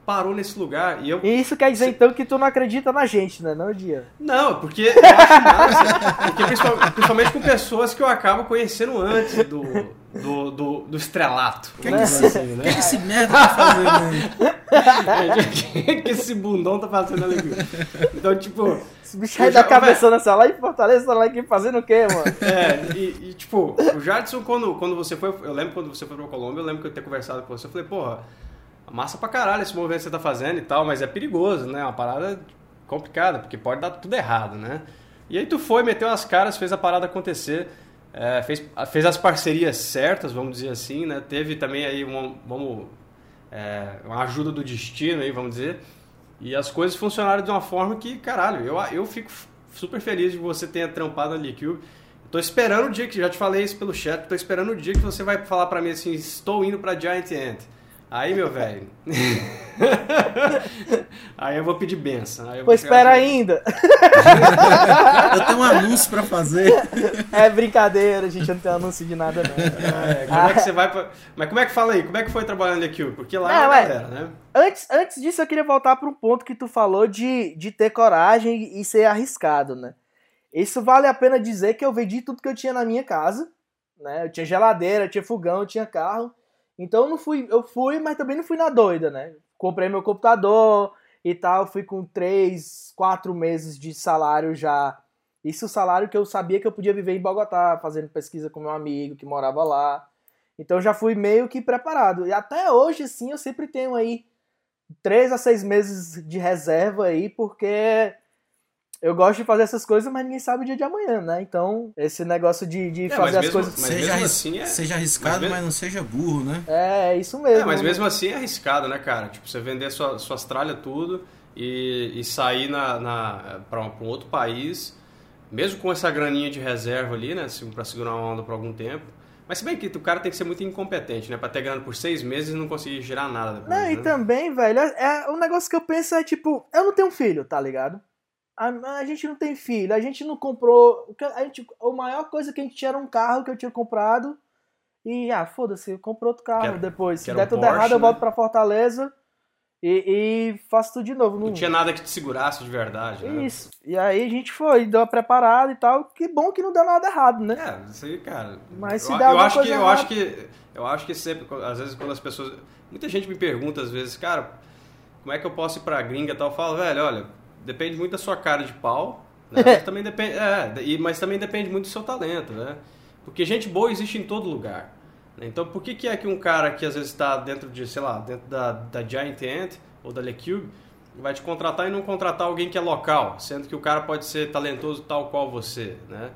Speaker 1: parou nesse lugar? E eu.
Speaker 2: Isso quer dizer então que tu não acredita na gente, né? Não, Dia?
Speaker 1: Não, porque eu acho massa, porque principal- principalmente com pessoas que eu acabo conhecendo antes do, do, do, do estrelato.
Speaker 3: O que, é
Speaker 1: vamos
Speaker 3: que, esse,
Speaker 1: assim,
Speaker 3: o
Speaker 1: né?
Speaker 3: que é que esse merda tá fazendo aí?
Speaker 1: O que, que esse bundão tá fazendo ali? Então, tipo.
Speaker 2: Esse bicho aí da assim, ó, lá em Fortaleza, tá lá aqui fazendo o quê, mano?
Speaker 1: É, e, e, tipo, o Jadson, quando, quando você foi. Eu lembro quando você foi pra Colômbia, eu lembro que eu ter conversado com você. Eu falei, porra, massa pra caralho esse movimento que você tá fazendo e tal, mas é perigoso, né? É uma parada complicada, porque pode dar tudo errado, né? E aí tu foi, meteu as caras, fez a parada acontecer. é, fez, fez as parcerias certas, vamos dizer assim, né? Teve também aí uma, vamos, é, uma ajuda do destino aí, vamos dizer. E as coisas funcionaram de uma forma que, caralho, eu, eu fico super feliz de você tenha trampado na Liquid. Tô esperando o dia que, já te falei isso pelo chat, tô esperando o dia que você vai falar pra mim assim, estou indo pra Giant Ant. Aí, meu velho. aí eu vou pedir benção. Aí vou
Speaker 2: espera ainda.
Speaker 3: Eu tenho um anúncio pra fazer.
Speaker 2: É brincadeira, gente, eu não tenho anúncio de nada, não.
Speaker 1: É, como é que você vai pra... Mas como é que fala aí? Como é que foi trabalhando na Liquid? Porque lá
Speaker 2: Não,
Speaker 1: é a
Speaker 2: é-
Speaker 1: galera, né?
Speaker 2: Antes, antes disso, eu queria voltar para um ponto que tu falou de, de ter coragem e ser arriscado, né? Isso vale a pena dizer que eu vendi tudo que eu tinha na minha casa, né? Eu tinha geladeira, eu tinha fogão, eu tinha carro. Então eu não fui, eu fui, mas também não fui na doida, né? Comprei meu computador e tal, fui com três, quatro meses de salário já. Isso o salário que eu sabia que eu podia viver em Bogotá, fazendo pesquisa com meu amigo que morava lá. Então já fui meio que preparado. E até hoje, sim, eu sempre tenho aí três a seis meses de reserva aí, porque eu gosto de fazer essas coisas, mas ninguém sabe o dia de amanhã, né? Então, esse negócio de, de
Speaker 1: É, mas
Speaker 2: fazer as
Speaker 1: mesmo-
Speaker 2: coisas.
Speaker 1: Mas
Speaker 3: seja,
Speaker 1: assim é-
Speaker 3: seja arriscado,
Speaker 1: mas
Speaker 3: mas,
Speaker 1: mesmo-
Speaker 3: não seja burro, né?
Speaker 2: É, é isso mesmo.
Speaker 1: É, mas
Speaker 2: né?
Speaker 1: mesmo assim é arriscado, né, cara? Tipo, você vender sua, suas tralhas tudo e, e sair na, na, pra, um, um outro país, mesmo com essa graninha de reserva ali, né, se- pra segurar uma onda por algum tempo. Mas se bem que o cara tem que ser muito incompetente, né? Pra ter grana por seis meses e não conseguir girar nada depois,
Speaker 2: Não, e
Speaker 1: né?
Speaker 2: também, velho, é, é um negócio que eu penso é tipo, eu não tenho filho, tá ligado? A, a gente não tem filho, a gente não comprou. A, gente, a maior coisa que a gente tinha era um carro que eu tinha comprado. E, ah, foda-se, eu compro outro carro depois. Se der
Speaker 1: um
Speaker 2: tudo
Speaker 1: Porsche,
Speaker 2: errado, eu
Speaker 1: né?
Speaker 2: volto pra Fortaleza e, e faço tudo de novo.
Speaker 1: Não tinha nada que te segurasse de verdade, né?
Speaker 2: Isso. E aí a gente foi, deu uma preparada e tal. Que bom que não deu nada errado, né?
Speaker 1: É, isso aí, cara.
Speaker 2: Mas se
Speaker 1: eu,
Speaker 2: der
Speaker 1: eu
Speaker 2: alguma
Speaker 1: acho que
Speaker 2: coisa
Speaker 1: eu
Speaker 2: errada-
Speaker 1: acho que eu acho que sempre, às vezes quando as pessoas, muita gente me pergunta às vezes, cara, como é que eu posso ir pra gringa e tal? Eu falo, velho, olha, depende muito da sua cara de pau, né? Mas também depende, é, e- mas também depende muito do seu talento, né? Porque gente boa existe em todo lugar. né? Então, por que, que é que um cara que às vezes está dentro de, sei lá, dentro da, da Giant Ant ou da LeCube vai te contratar e não contratar alguém que é local, sendo que o cara pode ser talentoso tal qual você, né?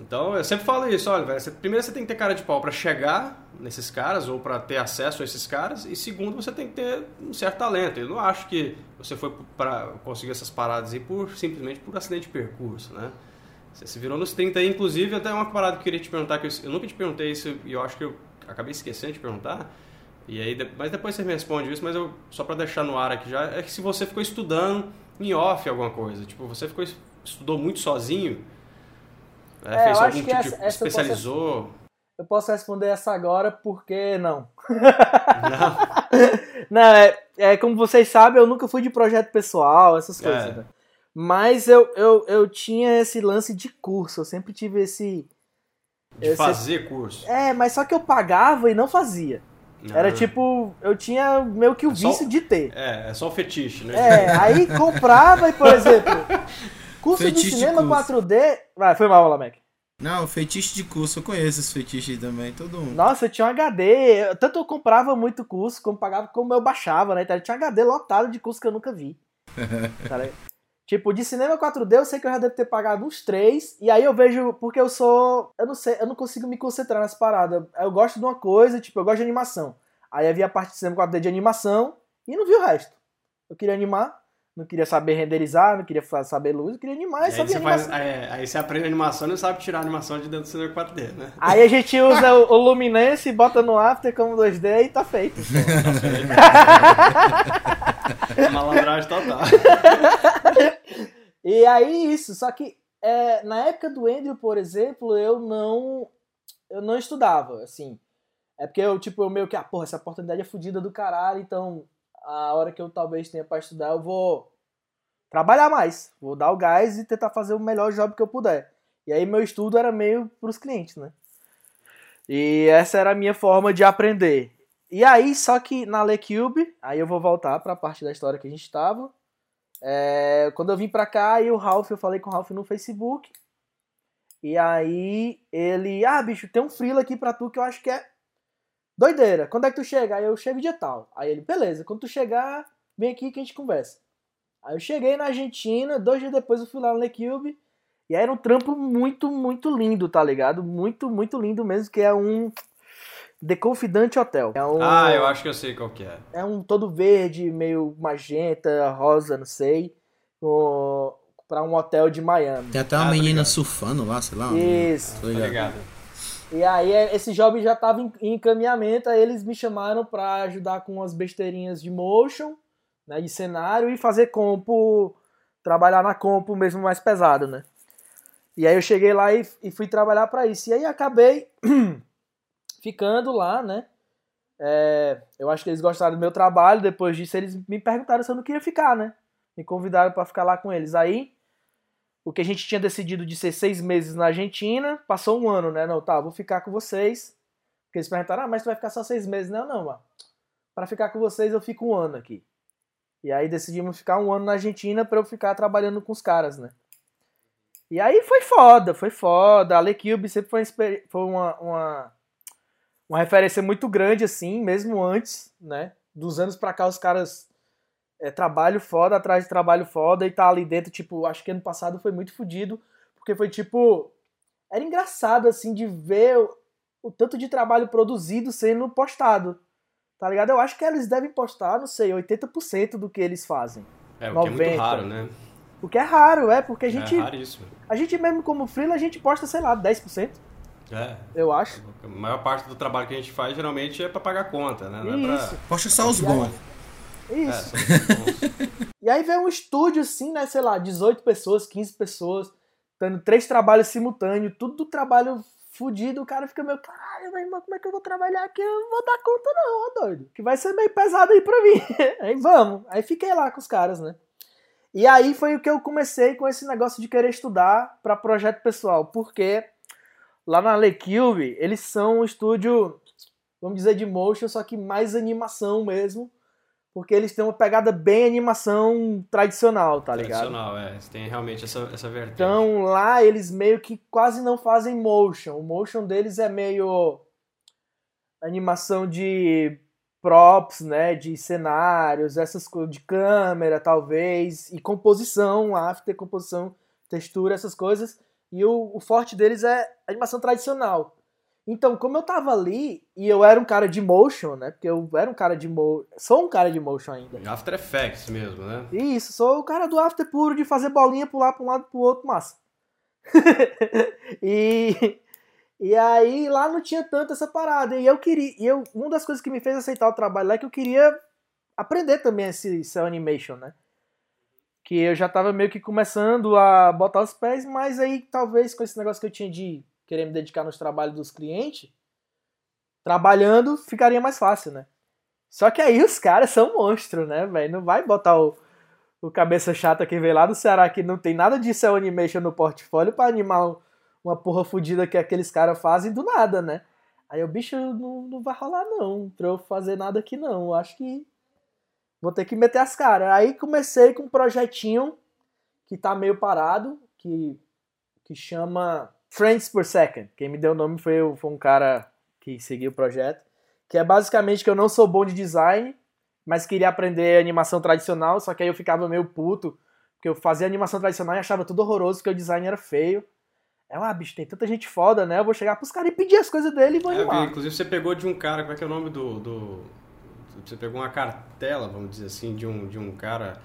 Speaker 1: Então, eu sempre falo isso, olha, você- primeiro você tem que ter cara de pau para chegar nesses caras ou para ter acesso a esses caras, e segundo, você tem que ter um certo talento. Eu não acho que você foi para conseguir essas paradas aí por simplesmente por acidente de percurso, né? Você se virou nos 30 aí, inclusive, até uma parada que eu queria te perguntar, que eu, eu nunca te perguntei isso e eu acho que eu acabei esquecendo de perguntar. E aí, mas depois você me responde isso, mas eu só para deixar no ar aqui já, é que se você ficou estudando em off alguma coisa, tipo, você ficou estudou muito sozinho, né,
Speaker 2: É,
Speaker 1: fez
Speaker 2: eu
Speaker 1: algum tipo
Speaker 2: essa- essa eu posso-
Speaker 1: especializou.
Speaker 2: Eu posso responder essa agora porque não.
Speaker 1: Não.
Speaker 2: Não, é, é como vocês sabem, eu nunca fui de projeto pessoal, essas coisas.
Speaker 1: É.
Speaker 2: né? Mas eu, eu, eu tinha esse lance de curso, eu sempre tive esse.
Speaker 1: De fazer curso.
Speaker 2: É, mas só que eu pagava e não fazia. Era
Speaker 1: Ah.
Speaker 2: tipo, eu tinha meio que o
Speaker 1: É só-
Speaker 2: vício de ter.
Speaker 1: É, é só o fetiche, né?
Speaker 2: É, aí comprava e, por exemplo, curso de
Speaker 3: de
Speaker 2: cinema
Speaker 3: curso.
Speaker 2: 4D. Vai, foi mal, Lamek.
Speaker 3: Não, fetiche de curso, eu conheço fetiche aí também, todo mundo.
Speaker 2: Nossa, eu tinha um HD. Tanto eu comprava muito curso, como pagava, como eu baixava, né? Então, eu tinha um HD lotado de curso que eu nunca vi. Ligado? tipo, de cinema 4D eu sei que eu já devo ter pagado uns três. E aí eu vejo, porque eu sou. Eu não sei, eu não consigo me concentrar nas paradas. Eu gosto de uma coisa, tipo, eu gosto de animação. Aí havia a parte de cinema 4D de animação e não vi o resto. Eu queria animar, não queria saber renderizar, não queria saber luz, eu queria sabia
Speaker 1: você
Speaker 2: animação.
Speaker 1: faz, é, aí você aprende animação e não sabe tirar animação de dentro do cinema 4D, né?
Speaker 2: Aí a gente usa o, o Luminance, bota no After como 2D e tá feito.
Speaker 1: Malandragem total.
Speaker 2: E aí isso, só que é, na época do Andrew, por exemplo, eu não eu não estudava, assim. É porque eu, tipo, eu meio que, ah, porra, essa oportunidade é fodida do caralho, então a hora que eu talvez tenha pra estudar, eu vou trabalhar mais. Vou dar o gás e tentar fazer o melhor job que eu puder. E aí meu estudo era meio pros clientes, né? E essa era a minha forma de aprender. E aí, só que na LeCube, aí eu vou voltar pra parte da história que a gente tava. É, quando eu vim pra cá, e o Ralph, eu falei com o Ralph no Facebook. E aí ele, ah, bicho, tem um freela aqui pra tu que eu acho que é doideira. Quando é que tu chega? Aí eu chego dia tal. Aí ele, beleza, quando tu chegar, vem aqui que a gente conversa. Aí eu cheguei na Argentina, dois dias depois eu fui lá no LeCube. E aí era um trampo muito, muito lindo, tá ligado? Muito, muito lindo mesmo, que é um The Confidant Hotel. É um,
Speaker 1: Ah, eu acho que eu sei qual que é.
Speaker 2: é um todo verde, meio magenta, rosa, não sei, o, pra um hotel de Miami.
Speaker 3: Tem até uma
Speaker 1: Ah,
Speaker 3: menina surfando lá, sei lá.
Speaker 2: Isso.
Speaker 1: Tá
Speaker 3: ligado.
Speaker 1: ligado?
Speaker 2: E aí é, esse job já tava em, encaminhamento, aí eles me chamaram pra ajudar com umas besteirinhas de motion, né, de cenário e fazer compo, trabalhar na compo mesmo mais pesado, né? E aí eu cheguei lá e, e fui trabalhar pra isso. E aí acabei ficando lá, né? É, eu acho que eles gostaram do meu trabalho. Depois disso, eles me perguntaram se eu não queria ficar, né? Me convidaram pra ficar lá com eles. Aí, o que a gente tinha decidido de ser seis meses na Argentina, passou um ano, né? Não, tá, vou ficar com vocês. Porque eles perguntaram, ah, mas tu vai ficar só seis meses? Não, não, mano. Pra ficar com vocês, eu fico um ano aqui. E aí decidimos ficar um ano na Argentina pra eu ficar trabalhando com os caras, né? E aí foi foda, foi foda. A LeCube sempre foi, foi uma, uma, uma referência muito grande, assim, mesmo antes, né? Dos anos pra cá, os caras é, trabalho foda atrás de trabalho foda e tá ali dentro, tipo, acho que ano passado foi muito fodido, porque foi tipo. Era engraçado, assim, de ver o, o tanto de trabalho produzido sendo postado. Tá ligado? Eu acho que eles devem postar, não sei, 80% do que eles fazem.
Speaker 1: É, o que é muito
Speaker 2: 90.
Speaker 1: raro, né?
Speaker 2: O que é raro, é, porque a gente,
Speaker 1: É raríssimo.
Speaker 2: a gente mesmo como freela, a gente posta, sei lá, 10%,
Speaker 1: É.
Speaker 2: eu acho.
Speaker 1: A maior parte do trabalho que a gente faz geralmente é pra pagar conta, né? Não é
Speaker 2: Isso.
Speaker 1: pra.
Speaker 3: Poxa só os bons.
Speaker 1: É,
Speaker 2: Isso.
Speaker 1: bons.
Speaker 2: E aí vem um estúdio assim, né, sei lá, 18 pessoas, 15 pessoas, tendo três trabalhos simultâneos, tudo do trabalho fudido, o cara fica meio, caralho, meu irmão, como é que eu vou trabalhar aqui? Eu não vou dar conta não, ó doido. Que vai ser meio pesado aí pra mim. aí vamos. Aí fiquei lá com os caras, né. E aí foi o que eu comecei com esse negócio de querer estudar pra projeto pessoal, porque lá na LeCube, eles são um estúdio, vamos dizer, de motion, só que mais animação mesmo, porque eles têm uma pegada bem animação tradicional, tá ligado?
Speaker 1: Tradicional, é. Você tem realmente essa, essa vertente.
Speaker 2: Então lá eles meio que quase não fazem motion. O motion deles é meio animação de props, né, de cenários, essas coisas de câmera talvez e composição, after composição, textura, essas coisas. E o, o forte deles é animação tradicional. Então, como eu tava ali e eu era um cara de motion, né? Porque eu era um cara de motion, sou um cara de motion ainda.
Speaker 1: After Effects mesmo, né?
Speaker 2: Isso, sou o cara do after puro de fazer bolinha pular pra um lado pro outro, massa. e, e aí lá não tinha tanto essa parada. E eu queria. E eu, uma das coisas que me fez aceitar o trabalho lá é que eu queria aprender também esse cel animation, né? Que eu já tava meio que começando a botar os pés, mas aí talvez com esse negócio que eu tinha de querer me dedicar nos trabalhos dos clientes, trabalhando ficaria mais fácil, né? Só que aí os caras são monstros, né, velho? Não vai botar o, o cabeça chata que veio lá do Ceará que não tem nada de cel animation no portfólio pra animar um- uma porra fodida que aqueles caras fazem do nada, né? Aí o bicho não, não vai rolar não, pra eu fazer nada aqui não. Eu acho que vou ter que meter as caras. Aí comecei com um projetinho que tá meio parado, que, que chama Friends per Second. Quem me deu o nome foi, foi um cara que seguiu o projeto. Que é basicamente que eu não sou bom de design, mas queria aprender animação tradicional, só que aí eu ficava meio puto, porque eu fazia animação tradicional e achava tudo horroroso, porque o design era feio. É, ah, bicho, tem tanta gente foda, né? Eu vou chegar pros caras e pedir as coisas dele e vou
Speaker 1: É,
Speaker 2: animar.
Speaker 1: inclusive você pegou de um cara, como é que é o nome do, do- Você pegou uma cartela, vamos dizer assim, de um, de um cara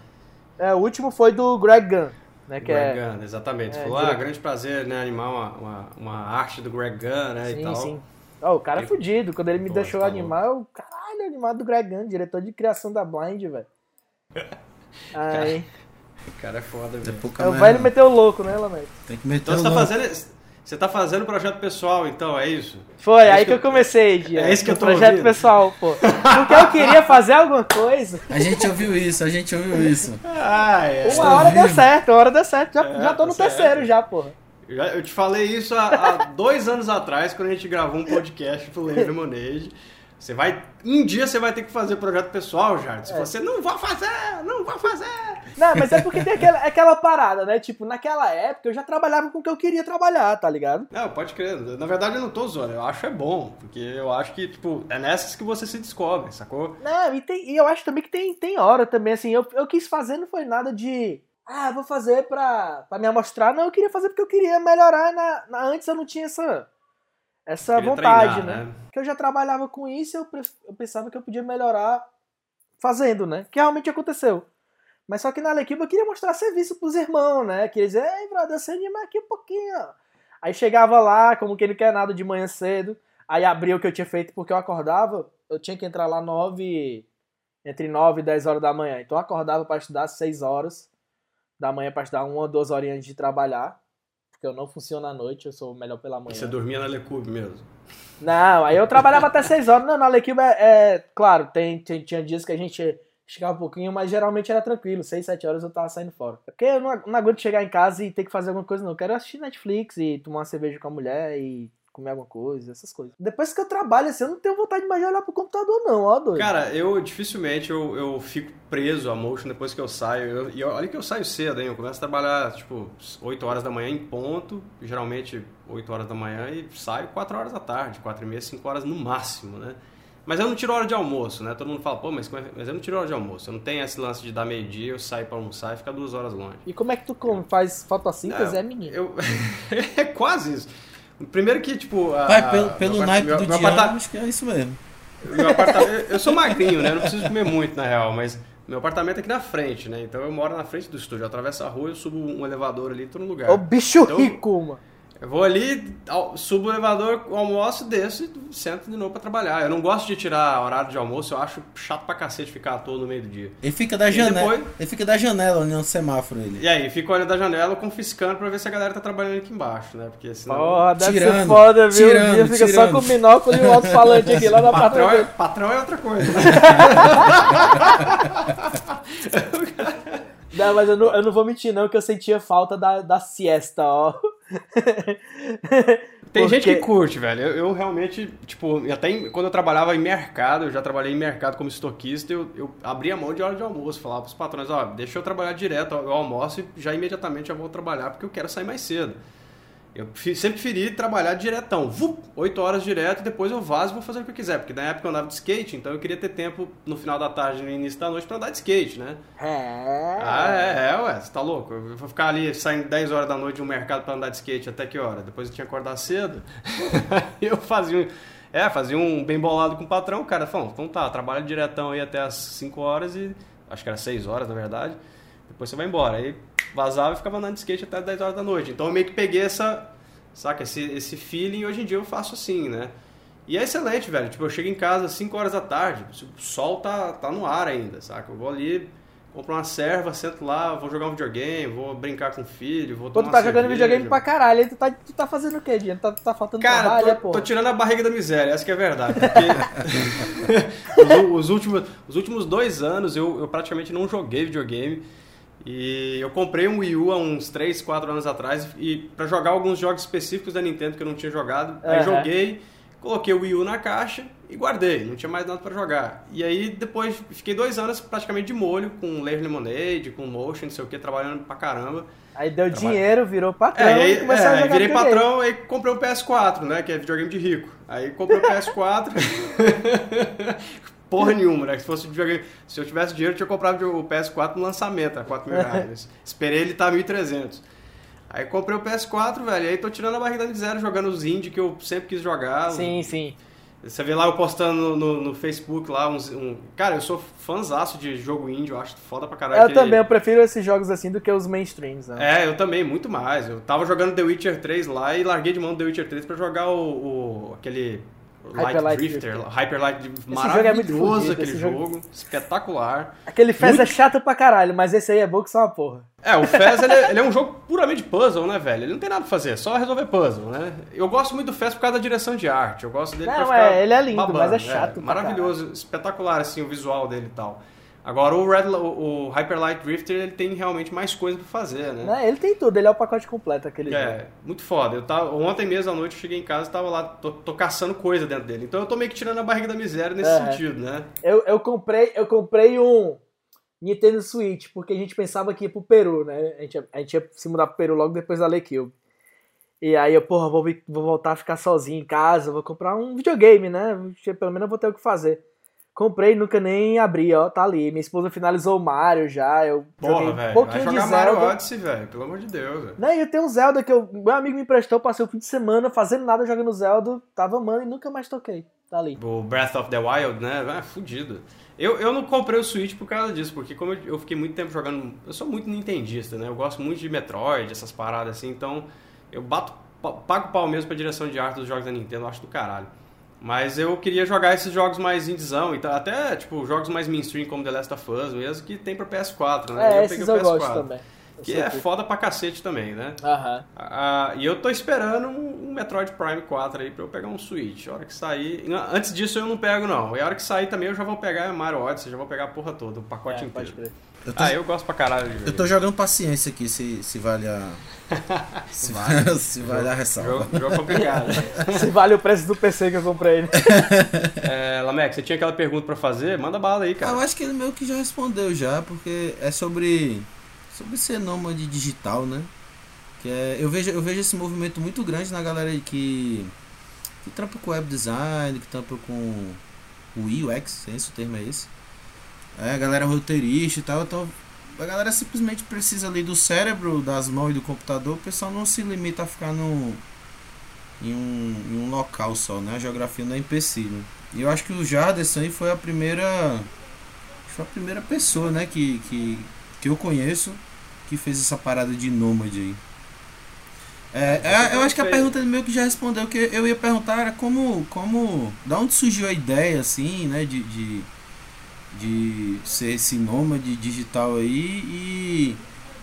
Speaker 2: É, o último foi do Greg Gunn, né? Que
Speaker 1: Greg
Speaker 2: é...
Speaker 1: Gunn, exatamente.
Speaker 2: é,
Speaker 1: Falou, ah, grande prazer, né, animar uma, uma, uma arte do Greg Gunn, né, e
Speaker 2: Sim,
Speaker 1: tal.
Speaker 2: sim. Ó, o cara é
Speaker 1: Ele-
Speaker 2: fudido. Quando ele me
Speaker 1: Pô,
Speaker 2: deixou
Speaker 1: tá
Speaker 2: animar, eu... Caralho, animado do Greg Gunn, diretor de criação da Blind, velho. Aí...
Speaker 1: O cara é foda
Speaker 3: É
Speaker 1: mesmo.
Speaker 3: pouca
Speaker 2: É o velho meteu o louco, né, Lamento?
Speaker 3: Tem que meter
Speaker 1: Então
Speaker 3: o
Speaker 1: você tá
Speaker 3: louco.
Speaker 1: fazendo. Você tá fazendo projeto pessoal, então, é isso?
Speaker 2: Foi,
Speaker 1: É
Speaker 2: aí
Speaker 1: isso
Speaker 2: que eu comecei, Dia.
Speaker 1: é isso que eu tô
Speaker 2: projeto
Speaker 1: ouvindo.
Speaker 2: pessoal, pô. Porque eu queria fazer alguma coisa.
Speaker 3: A gente ouviu isso, a gente ouviu isso.
Speaker 1: Ah, é.
Speaker 2: Uma hora deu
Speaker 3: vivo.
Speaker 2: certo, uma hora deu certo. Já,
Speaker 1: É,
Speaker 2: já tô
Speaker 1: tá
Speaker 2: no
Speaker 1: certo.
Speaker 2: terceiro já, porra.
Speaker 1: Eu já- Eu te falei isso há, há dois anos atrás, quando a gente gravou um podcast pro Lemonade. Você vai. Um dia você vai ter que fazer projeto pessoal, Jardim. Se
Speaker 2: É.
Speaker 1: você não vai fazer, não vai fazer.
Speaker 2: Não, mas é porque tem aquela, aquela parada, né? Tipo, naquela época eu já trabalhava com o que eu queria trabalhar, tá ligado?
Speaker 1: Não, pode crer. Na verdade, eu não tô zoando. Eu acho é bom. Porque eu acho que, tipo, é nessas que você se descobre, sacou?
Speaker 2: Não, e, tem, e eu acho também que tem, tem hora também, assim, eu, eu quis fazer, não foi nada de. Ah, vou fazer pra, pra me amostrar. Não, eu queria fazer porque eu queria melhorar. Na, na- antes eu não tinha essa, essa
Speaker 1: Queria
Speaker 2: vontade,
Speaker 1: treinar,
Speaker 2: né? Porque eu já trabalhava com isso e eu, eu pensava que eu podia melhorar fazendo, né? Que realmente aconteceu. Mas só que na Alequiba eu queria mostrar serviço pros irmãos, né? Queria dizer, ei, brother, você anima aqui um pouquinho. ó." Aí chegava lá, como que ele quer nada de manhã cedo. Aí abria o que eu tinha feito porque eu acordava. Eu tinha que entrar lá nove, entre 9 e 10 horas da manhã. Então eu acordava para estudar 6 horas da manhã para estudar uma ou duas horinhas antes de trabalhar. Porque eu não funciono à noite, eu sou melhor pela manhã.
Speaker 1: E você dormia na Lecube mesmo.
Speaker 2: Não, aí eu trabalhava até 6 horas. Não, na Alequiba é, é- Claro, tem, tem- tinha dias que a gente esticava um pouquinho, mas geralmente era tranquilo. 6, 7 horas eu tava saindo fora. Porque eu não, não aguento chegar em casa e ter que fazer alguma coisa, não. Eu quero assistir Netflix e tomar uma cerveja com a mulher e comer alguma coisa, essas coisas. Depois que eu trabalho assim, eu não tenho vontade mais de olhar pro computador, não, ó, doido.
Speaker 1: Cara, eu dificilmente eu, eu fico preso a motion depois que eu saio. Eu- e olha que eu saio cedo, hein? Eu começo a trabalhar, tipo, 8 horas da manhã em ponto, geralmente 8 horas da manhã, e saio 4 horas da tarde, 4 e meia, 5 horas no máximo, né? Mas eu não tiro hora de almoço, né? Todo mundo fala, pô, mas, é- mas eu não tiro hora de almoço. Eu não tenho esse lance de dar meio-dia, eu saio pra almoçar e ficar duas horas longe.
Speaker 2: E como é que tu come? Faz fotossíntese?
Speaker 1: Não,
Speaker 2: É, menino.
Speaker 1: Eu... é quase isso. Primeiro que, tipo. A,
Speaker 3: Vai, pelo, pelo
Speaker 1: meu,
Speaker 3: naipe
Speaker 1: meu,
Speaker 3: do
Speaker 1: meu
Speaker 3: Diabo,
Speaker 1: aparta-
Speaker 3: acho que é isso mesmo.
Speaker 1: meu apartamento. Eu sou magrinho, né? Eu não preciso comer muito, na real, mas meu apartamento é aqui na frente, né? Então eu moro na frente do estúdio. Eu atravesso a rua, eu subo um elevador ali, tô no lugar.
Speaker 2: Ô bicho
Speaker 1: Então-
Speaker 2: rico, mano.
Speaker 1: Eu vou ali, subo o elevador, almoço, desço e sento de novo pra trabalhar. Eu não gosto de tirar horário de almoço, eu acho chato pra cacete ficar à toa no meio do dia.
Speaker 3: Ele fica da
Speaker 1: E
Speaker 3: janela.
Speaker 1: depois-
Speaker 3: Ele fica da janela olhando o semáforo ele.
Speaker 1: E aí, fico olhando da janela, confiscando pra ver se a galera tá trabalhando aqui embaixo, né? Porque senão.
Speaker 2: Porra, deve ser
Speaker 3: Tirando,
Speaker 2: foda, viu?
Speaker 3: tirando,
Speaker 2: o dia fica
Speaker 3: tirando.
Speaker 2: só com o binóculo e o alto-falante aqui lá na
Speaker 1: Patrão
Speaker 2: patrão.
Speaker 1: é, patrão é outra coisa.
Speaker 2: Não, mas eu não, eu não vou mentir, não, que eu sentia falta da, da siesta, ó.
Speaker 1: Tem gente que
Speaker 2: Porque-
Speaker 1: curte, velho. Eu, eu realmente, tipo, até em- quando eu trabalhava em mercado, eu já trabalhei em mercado como estoquista, eu, eu abria mão de hora de almoço, falava pros patrões, ó, deixa eu trabalhar direto, eu almoço e já imediatamente já vou trabalhar porque eu quero sair mais cedo. Eu sempre preferi trabalhar diretão, vup, 8 horas direto, depois eu vazo e vou fazer o que eu quiser, porque na época eu andava de skate, então eu queria ter tempo no final da tarde e no início da noite pra andar de skate, né?
Speaker 2: É.
Speaker 1: Ah, é, é, ué, você tá louco? Eu vou ficar ali saindo 10 horas da noite de um mercado pra andar de skate até que hora? Depois eu tinha que acordar cedo. eu fazia um. É, fazia um bem bolado com o patrão, o cara falou, então tá, trabalha diretão aí até as 5 horas e. Acho que era 6 horas, na verdade. Depois você vai embora. Aí vazava e ficava andando de skate até as 10 horas da noite. Então eu meio que peguei essa. Saca, esse, esse feeling e hoje em dia eu faço assim, né? E é excelente, velho. Tipo, eu chego em casa às 5 horas da tarde, o sol tá, tá no ar ainda, saca? Eu vou ali, compro uma serva, sento lá, vou jogar um videogame, vou brincar com o filho, vou
Speaker 2: Pô,
Speaker 1: tomar
Speaker 2: tu tá
Speaker 1: uma
Speaker 2: jogando
Speaker 1: cerveja.
Speaker 2: videogame pra caralho, aí tu tá, tu tá fazendo o quê, Diana? Tá, tá faltando
Speaker 1: Cara,
Speaker 2: trabalho, é,
Speaker 1: tô,
Speaker 2: pô?
Speaker 1: tô tirando a barriga da miséria, essa que é a verdade. Porque os, os últimos, os últimos dois anos eu, eu praticamente não joguei videogame. E eu comprei um Wii U há uns 3, 4 anos atrás e para jogar alguns jogos específicos da Nintendo que eu não tinha jogado. Aí joguei, coloquei o Wii U na caixa e guardei, não tinha mais nada para jogar. E aí depois fiquei dois anos praticamente de molho com Layer Lemonade, com Motion, não sei o que, trabalhando pra caramba.
Speaker 2: Aí deu
Speaker 1: Trabalho.
Speaker 2: dinheiro, virou patrão
Speaker 1: É, e aí,
Speaker 2: e começou
Speaker 1: é,
Speaker 2: a jogar
Speaker 1: virei patrão, aí comprei um PS4, né? Que é videogame de rico. Aí comprei o PS4. Porra nenhuma, né? Se fosse. Se eu tivesse dinheiro, eu tinha comprado o PS4 no lançamento, a 4 mil reais. Esperei ele estar 1.300. Aí comprei o PS4, velho. Aí tô tirando a barriga de zero, jogando os indie que eu sempre quis jogar.
Speaker 2: Sim, sim.
Speaker 1: Você vê lá eu postando no, no, no Facebook lá uns. Um... Cara, eu sou fãzaço de jogo indie, eu acho foda pra caralho.
Speaker 2: Eu
Speaker 1: aquele-
Speaker 2: também, eu prefiro esses jogos assim do que os mainstreams, né?
Speaker 1: É, eu também, muito mais. Eu tava jogando The Witcher 3 lá e larguei de mão do The Witcher 3 pra jogar o, o- aquele Light
Speaker 2: Hyper Light
Speaker 1: Drifter,
Speaker 2: Drifter.
Speaker 1: Hyper Light
Speaker 2: é
Speaker 1: maravilhoso
Speaker 2: fodido,
Speaker 1: aquele jogo,
Speaker 2: jogo-
Speaker 1: espetacular.
Speaker 2: Aquele Fez é
Speaker 1: Muito-
Speaker 2: chato pra caralho, mas esse aí é bom que só uma porra.
Speaker 1: É, o Fez ele é, ele é um jogo puramente puzzle, né, velho? Ele não tem nada pra fazer, é só resolver puzzle, né? Eu gosto muito do Fez por causa da direção de arte. Eu gosto dele
Speaker 2: Não,
Speaker 1: pra ficar
Speaker 2: é, ele é lindo,
Speaker 1: babando,
Speaker 2: mas é chato pra
Speaker 1: maravilhoso, espetacular assim o visual dele e tal. Agora o Red, o, o Hyper Light Drifter, ele tem realmente mais coisa pra fazer, né?
Speaker 2: Né? Ele tem tudo, ele é o pacote completo aquele jogo.
Speaker 1: É, muito foda. Eu tava, ontem mesmo à noite eu cheguei em casa e tava lá, tô, tô caçando coisa dentro dele. Então eu tô meio que tirando a barriga da miséria nesse
Speaker 2: É.
Speaker 1: sentido, né?
Speaker 2: Eu, eu comprei, eu comprei um Nintendo Switch, porque a gente pensava que ia pro Peru, né? A gente, ia- a gente ia se mudar pro Peru logo depois da Lekill. E aí eu, porra, vou, vou voltar a ficar sozinho em casa, vou comprar um videogame, né? Pelo menos eu vou ter o que fazer. Comprei, nunca nem abri, ó, tá ali. Minha esposa finalizou o Mario já, eu joguei
Speaker 1: Porra,
Speaker 2: um
Speaker 1: velho. Vai
Speaker 2: pouquinho de
Speaker 1: jogar Mario
Speaker 2: Zelda.
Speaker 1: Odyssey, velho. Pelo amor de Deus, velho.
Speaker 2: Né, e eu tenho um Zelda que eu, meu amigo me emprestou, passei o fim de semana fazendo nada jogando Zelda, tava amando e nunca mais toquei. Tá ali.
Speaker 1: O Breath of the Wild, né? Ah, fudido. Eu, eu não comprei o Switch por causa disso, porque como eu, eu fiquei muito tempo jogando. Eu sou muito nintendista, né? Eu gosto muito de Metroid, essas paradas assim, então eu bato, pa- pago pau mesmo pra direção de arte dos jogos da Nintendo, eu acho do caralho. Mas eu queria jogar esses jogos mais indiezão, então, até tipo jogos mais mainstream como The Last of Us mesmo, que tem pra PS4, né?
Speaker 2: É, esses eu gosto também. Eu
Speaker 1: Que é
Speaker 2: que-
Speaker 1: foda pra cacete também, né?
Speaker 2: Aham.
Speaker 1: Ah, e eu tô esperando um, Metroid Prime 4 aí pra eu pegar um Switch. A hora que sair. Antes disso eu não pego, não. E a hora que sair também eu já vou pegar Mario Odyssey, já vou pegar a porra toda, o pacote
Speaker 2: É, pode
Speaker 1: inteiro.
Speaker 2: crer.
Speaker 3: Eu tô,
Speaker 1: Ah, eu gosto pra caralho de
Speaker 3: eu tô jogando paciência aqui, se, se vale a. se, vale, se vale a ressalva.
Speaker 1: Jogo, jogo complicado.
Speaker 2: Se vale o preço do PC que eu comprei, né?
Speaker 1: é, Lamex, você tinha aquela pergunta pra fazer? Manda bala aí,
Speaker 3: Ah, eu
Speaker 1: cara.
Speaker 3: acho que ele meio que já respondeu já, porque é sobre sobre ser nômade digital, né? Que é, eu vejo eu vejo esse movimento muito grande na galera aí que que trampa com web design, que trampa com o UX, se o termo é esse. É, a galera roteirista e tal, então a galera simplesmente precisa ali do cérebro, das mãos e do computador, o pessoal não se limita a ficar no em um, em um local só, né? A geografia não é empecilho. E eu acho que o Jarderson aí foi a primeira foi a primeira pessoa, né, que, que, que eu conheço que fez essa parada de nômade aí. É, é, eu acho que a pergunta meio que já respondeu, que eu ia perguntar era como, como, da onde surgiu a ideia, assim, né, de, de, de ser esse nômade digital aí e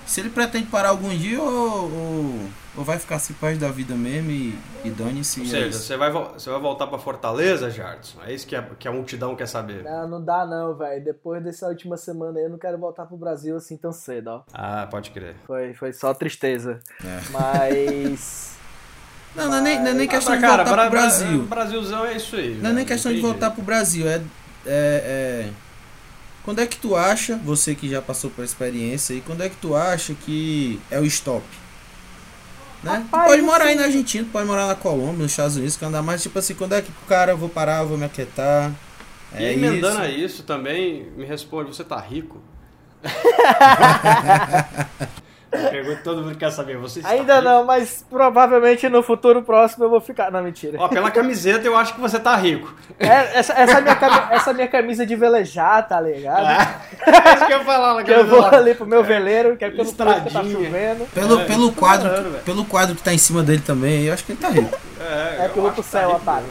Speaker 3: se ele pretende parar algum dia ou, ou, ou vai ficar assim paz da vida mesmo e, e dane-se.
Speaker 1: Ou
Speaker 3: é
Speaker 1: seja,
Speaker 3: isso.
Speaker 1: você vai, vo- você vai voltar pra Fortaleza, Jardson? É isso que a, que a multidão quer saber.
Speaker 2: Não, não dá não, velho. Depois dessa última semana aí, eu não quero voltar pro Brasil assim tão cedo, ó.
Speaker 1: Ah, pode crer.
Speaker 2: Foi, foi só tristeza.
Speaker 3: É.
Speaker 2: Mas.
Speaker 3: Não, não é nem, não é nem
Speaker 1: Ah,
Speaker 3: questão de
Speaker 1: cara,
Speaker 3: voltar
Speaker 1: Bra-
Speaker 3: pro Brasil.
Speaker 1: Bra- Brasilzão é isso aí.
Speaker 3: Não é nem questão de voltar pro Brasil, é, é, é- Quando é que tu acha, você que já passou por experiência aí, quando é que tu acha que é o stop? Né?
Speaker 2: Rapaz,
Speaker 3: tu pode morar aí
Speaker 2: assim-
Speaker 3: na Argentina, tu pode morar na Colômbia, nos Estados Unidos, que andar mais tipo assim, quando é que o cara, eu vou parar, eu vou me aquietar.
Speaker 1: E
Speaker 3: É
Speaker 1: emendando
Speaker 3: isso.
Speaker 1: a isso também, me responde, você tá rico? Pergunta que todo mundo quer saber, você
Speaker 2: Ainda
Speaker 1: rico?
Speaker 2: não, mas provavelmente no futuro próximo eu vou ficar. Não, mentira.
Speaker 1: Ó, pela camiseta eu acho que você tá rico.
Speaker 2: É, essa, essa, minha, cami- essa minha camisa de velejar, tá ligado?
Speaker 1: É isso que eu ia falar na
Speaker 2: Que eu vou
Speaker 1: camisa.
Speaker 2: ali pro meu veleiro, que é porque eu não posso porque tá chovendo.
Speaker 3: Pelo,
Speaker 1: É,
Speaker 3: pelo,
Speaker 1: que
Speaker 3: quadro,
Speaker 1: falando,
Speaker 3: que-
Speaker 1: velho.
Speaker 3: pelo quadro que tá em cima dele também, eu acho que ele tá rico.
Speaker 1: É,
Speaker 2: É pro
Speaker 1: que tá
Speaker 2: céu, otário.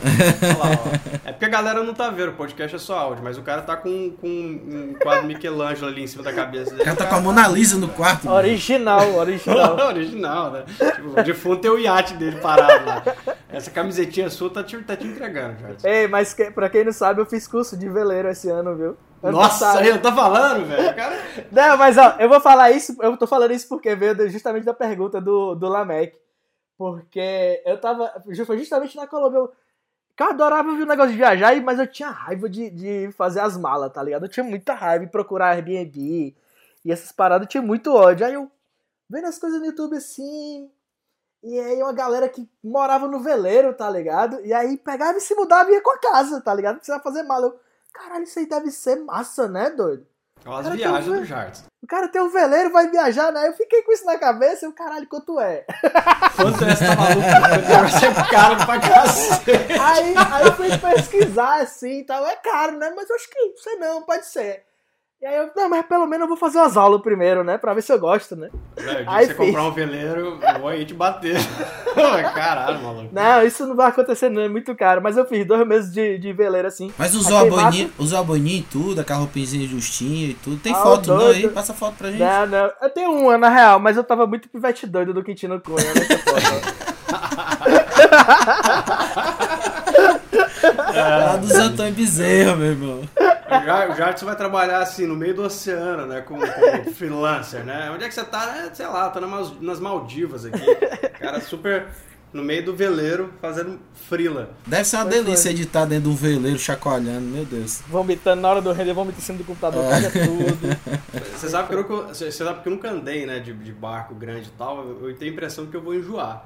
Speaker 1: lá, ó. É porque a galera não tá vendo, o podcast é só áudio, mas o cara tá com, com um quadro Michelangelo ali em cima da cabeça
Speaker 3: O
Speaker 1: dele.
Speaker 3: cara tá com a Mona Lisa no quarto. mano.
Speaker 2: Original, original.
Speaker 1: Original, né? Tipo, de fundo tem o iate dele parado lá. Essa camisetinha sua tá te, tá te entregando, já.
Speaker 2: Ei, mas que, pra quem não sabe, eu fiz curso de veleiro esse ano, viu? Ano
Speaker 1: Nossa,
Speaker 2: passado.
Speaker 1: eu tô falando, velho. O Cara...
Speaker 2: Não, mas ó, eu vou falar isso, eu tô falando isso porque veio justamente da pergunta do, do Lamec. Porque eu tava. Foi justamente na Colômbia. Eu, eu adorava ver o negócio de viajar, mas eu tinha raiva de, de fazer as malas, tá ligado? Eu tinha muita raiva de procurar Airbnb e essas paradas, eu tinha muito ódio. Aí eu vendo as coisas no YouTube assim. E aí uma galera que morava no veleiro, tá ligado? E aí pegava e se mudava e ia com a casa, tá ligado? Não precisava fazer mala. Eu, caralho, isso aí deve ser massa, né, doido?
Speaker 1: Olha as viagens
Speaker 2: um
Speaker 1: do Jardim.
Speaker 2: O cara tem um veleiro, vai viajar, né? Eu fiquei com isso na cabeça e o caralho, quanto é?
Speaker 1: Quanto é essa maluca? Vai ser caro pra cacete.
Speaker 2: Aí, aí eu fui pesquisar assim e tal. É caro, né? Mas eu acho que, sei não, pode ser. E aí eu, não, mas pelo menos eu vou fazer umas aulas primeiro, né? Pra ver se eu gosto, né?
Speaker 1: Velho, o dia
Speaker 2: Aí
Speaker 1: que você
Speaker 2: fiz.
Speaker 1: comprar um veleiro, eu vou aí te bater. Caralho, maluco.
Speaker 2: Não, isso não vai acontecer, não. É muito caro. Mas eu fiz dois meses de, de veleiro assim.
Speaker 3: Mas usou a
Speaker 2: Achei
Speaker 3: boininha, usou a boininha e tudo, aquela roupinha justinha e tudo. Tem
Speaker 2: Ah,
Speaker 3: foto não
Speaker 2: doido.
Speaker 3: aí? Passa foto pra gente.
Speaker 2: Não, não. Eu tenho uma, na real, mas eu tava muito pivete doido do Quintino Cunha nessa foto.
Speaker 3: Lá dos Antônio Bezerra, meu irmão.
Speaker 1: O Jar- o Jardim vai trabalhar assim, no meio do oceano, né? Como, como freelancer, né? Onde é que você tá? É, sei lá, tô nas, nas Maldivas aqui. Cara, super no meio do veleiro, fazendo frila.
Speaker 3: Deve ser uma
Speaker 2: Pois
Speaker 3: delícia editar dentro de um veleiro chacoalhando, meu Deus.
Speaker 2: Vomitando na hora do render, vomito em cima do computador,
Speaker 3: É.
Speaker 2: caga tudo.
Speaker 1: Você sabe que eu, você sabe que eu nunca andei, né? De, de barco grande e tal. Eu, eu tenho a impressão que eu vou enjoar.